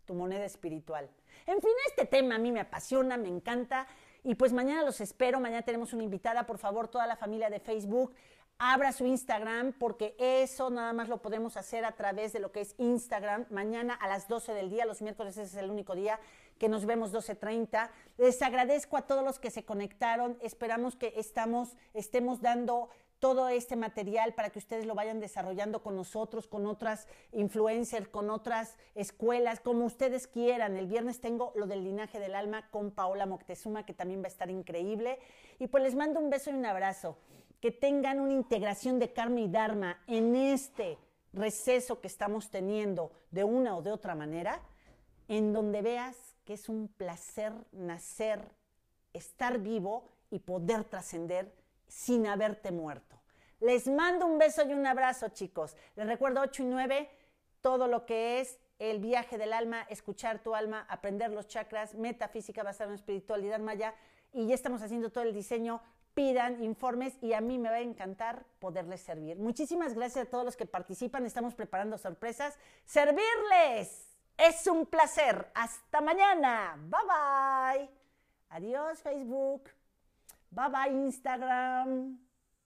tu moneda espiritual. En fin, este tema a mí me apasiona, me encanta. Y pues mañana los espero, mañana tenemos una invitada, por favor, toda la familia de Facebook, abra su Instagram porque eso nada más lo podemos hacer a través de lo que es Instagram. Mañana a las 12 del día, los miércoles ese es el único día que nos vemos 12.30. Les agradezco a todos los que se conectaron. Esperamos que estamos, estemos dando todo este material para que ustedes lo vayan desarrollando con nosotros, con otras influencers, con otras escuelas, como ustedes quieran. El viernes tengo lo del linaje del alma con Paola Moctezuma, que también va a estar increíble. Y pues les mando un beso y un abrazo que tengan una integración de karma y dharma en este receso que estamos teniendo de una o de otra manera, en donde veas que es un placer nacer, estar vivo y poder trascender sin haberte muerto. Les mando un beso y un abrazo, chicos. Les recuerdo 8 y 9, todo lo que es el viaje del alma, escuchar tu alma, aprender los chakras, metafísica basada en espiritualidad maya. Y ya estamos haciendo todo el diseño pidan informes y a mí me va a encantar poderles servir. Muchísimas gracias a todos los que participan. Estamos preparando sorpresas. ¡Servirles! Es un placer. Hasta mañana. Bye bye. Adiós Facebook. Bye bye Instagram.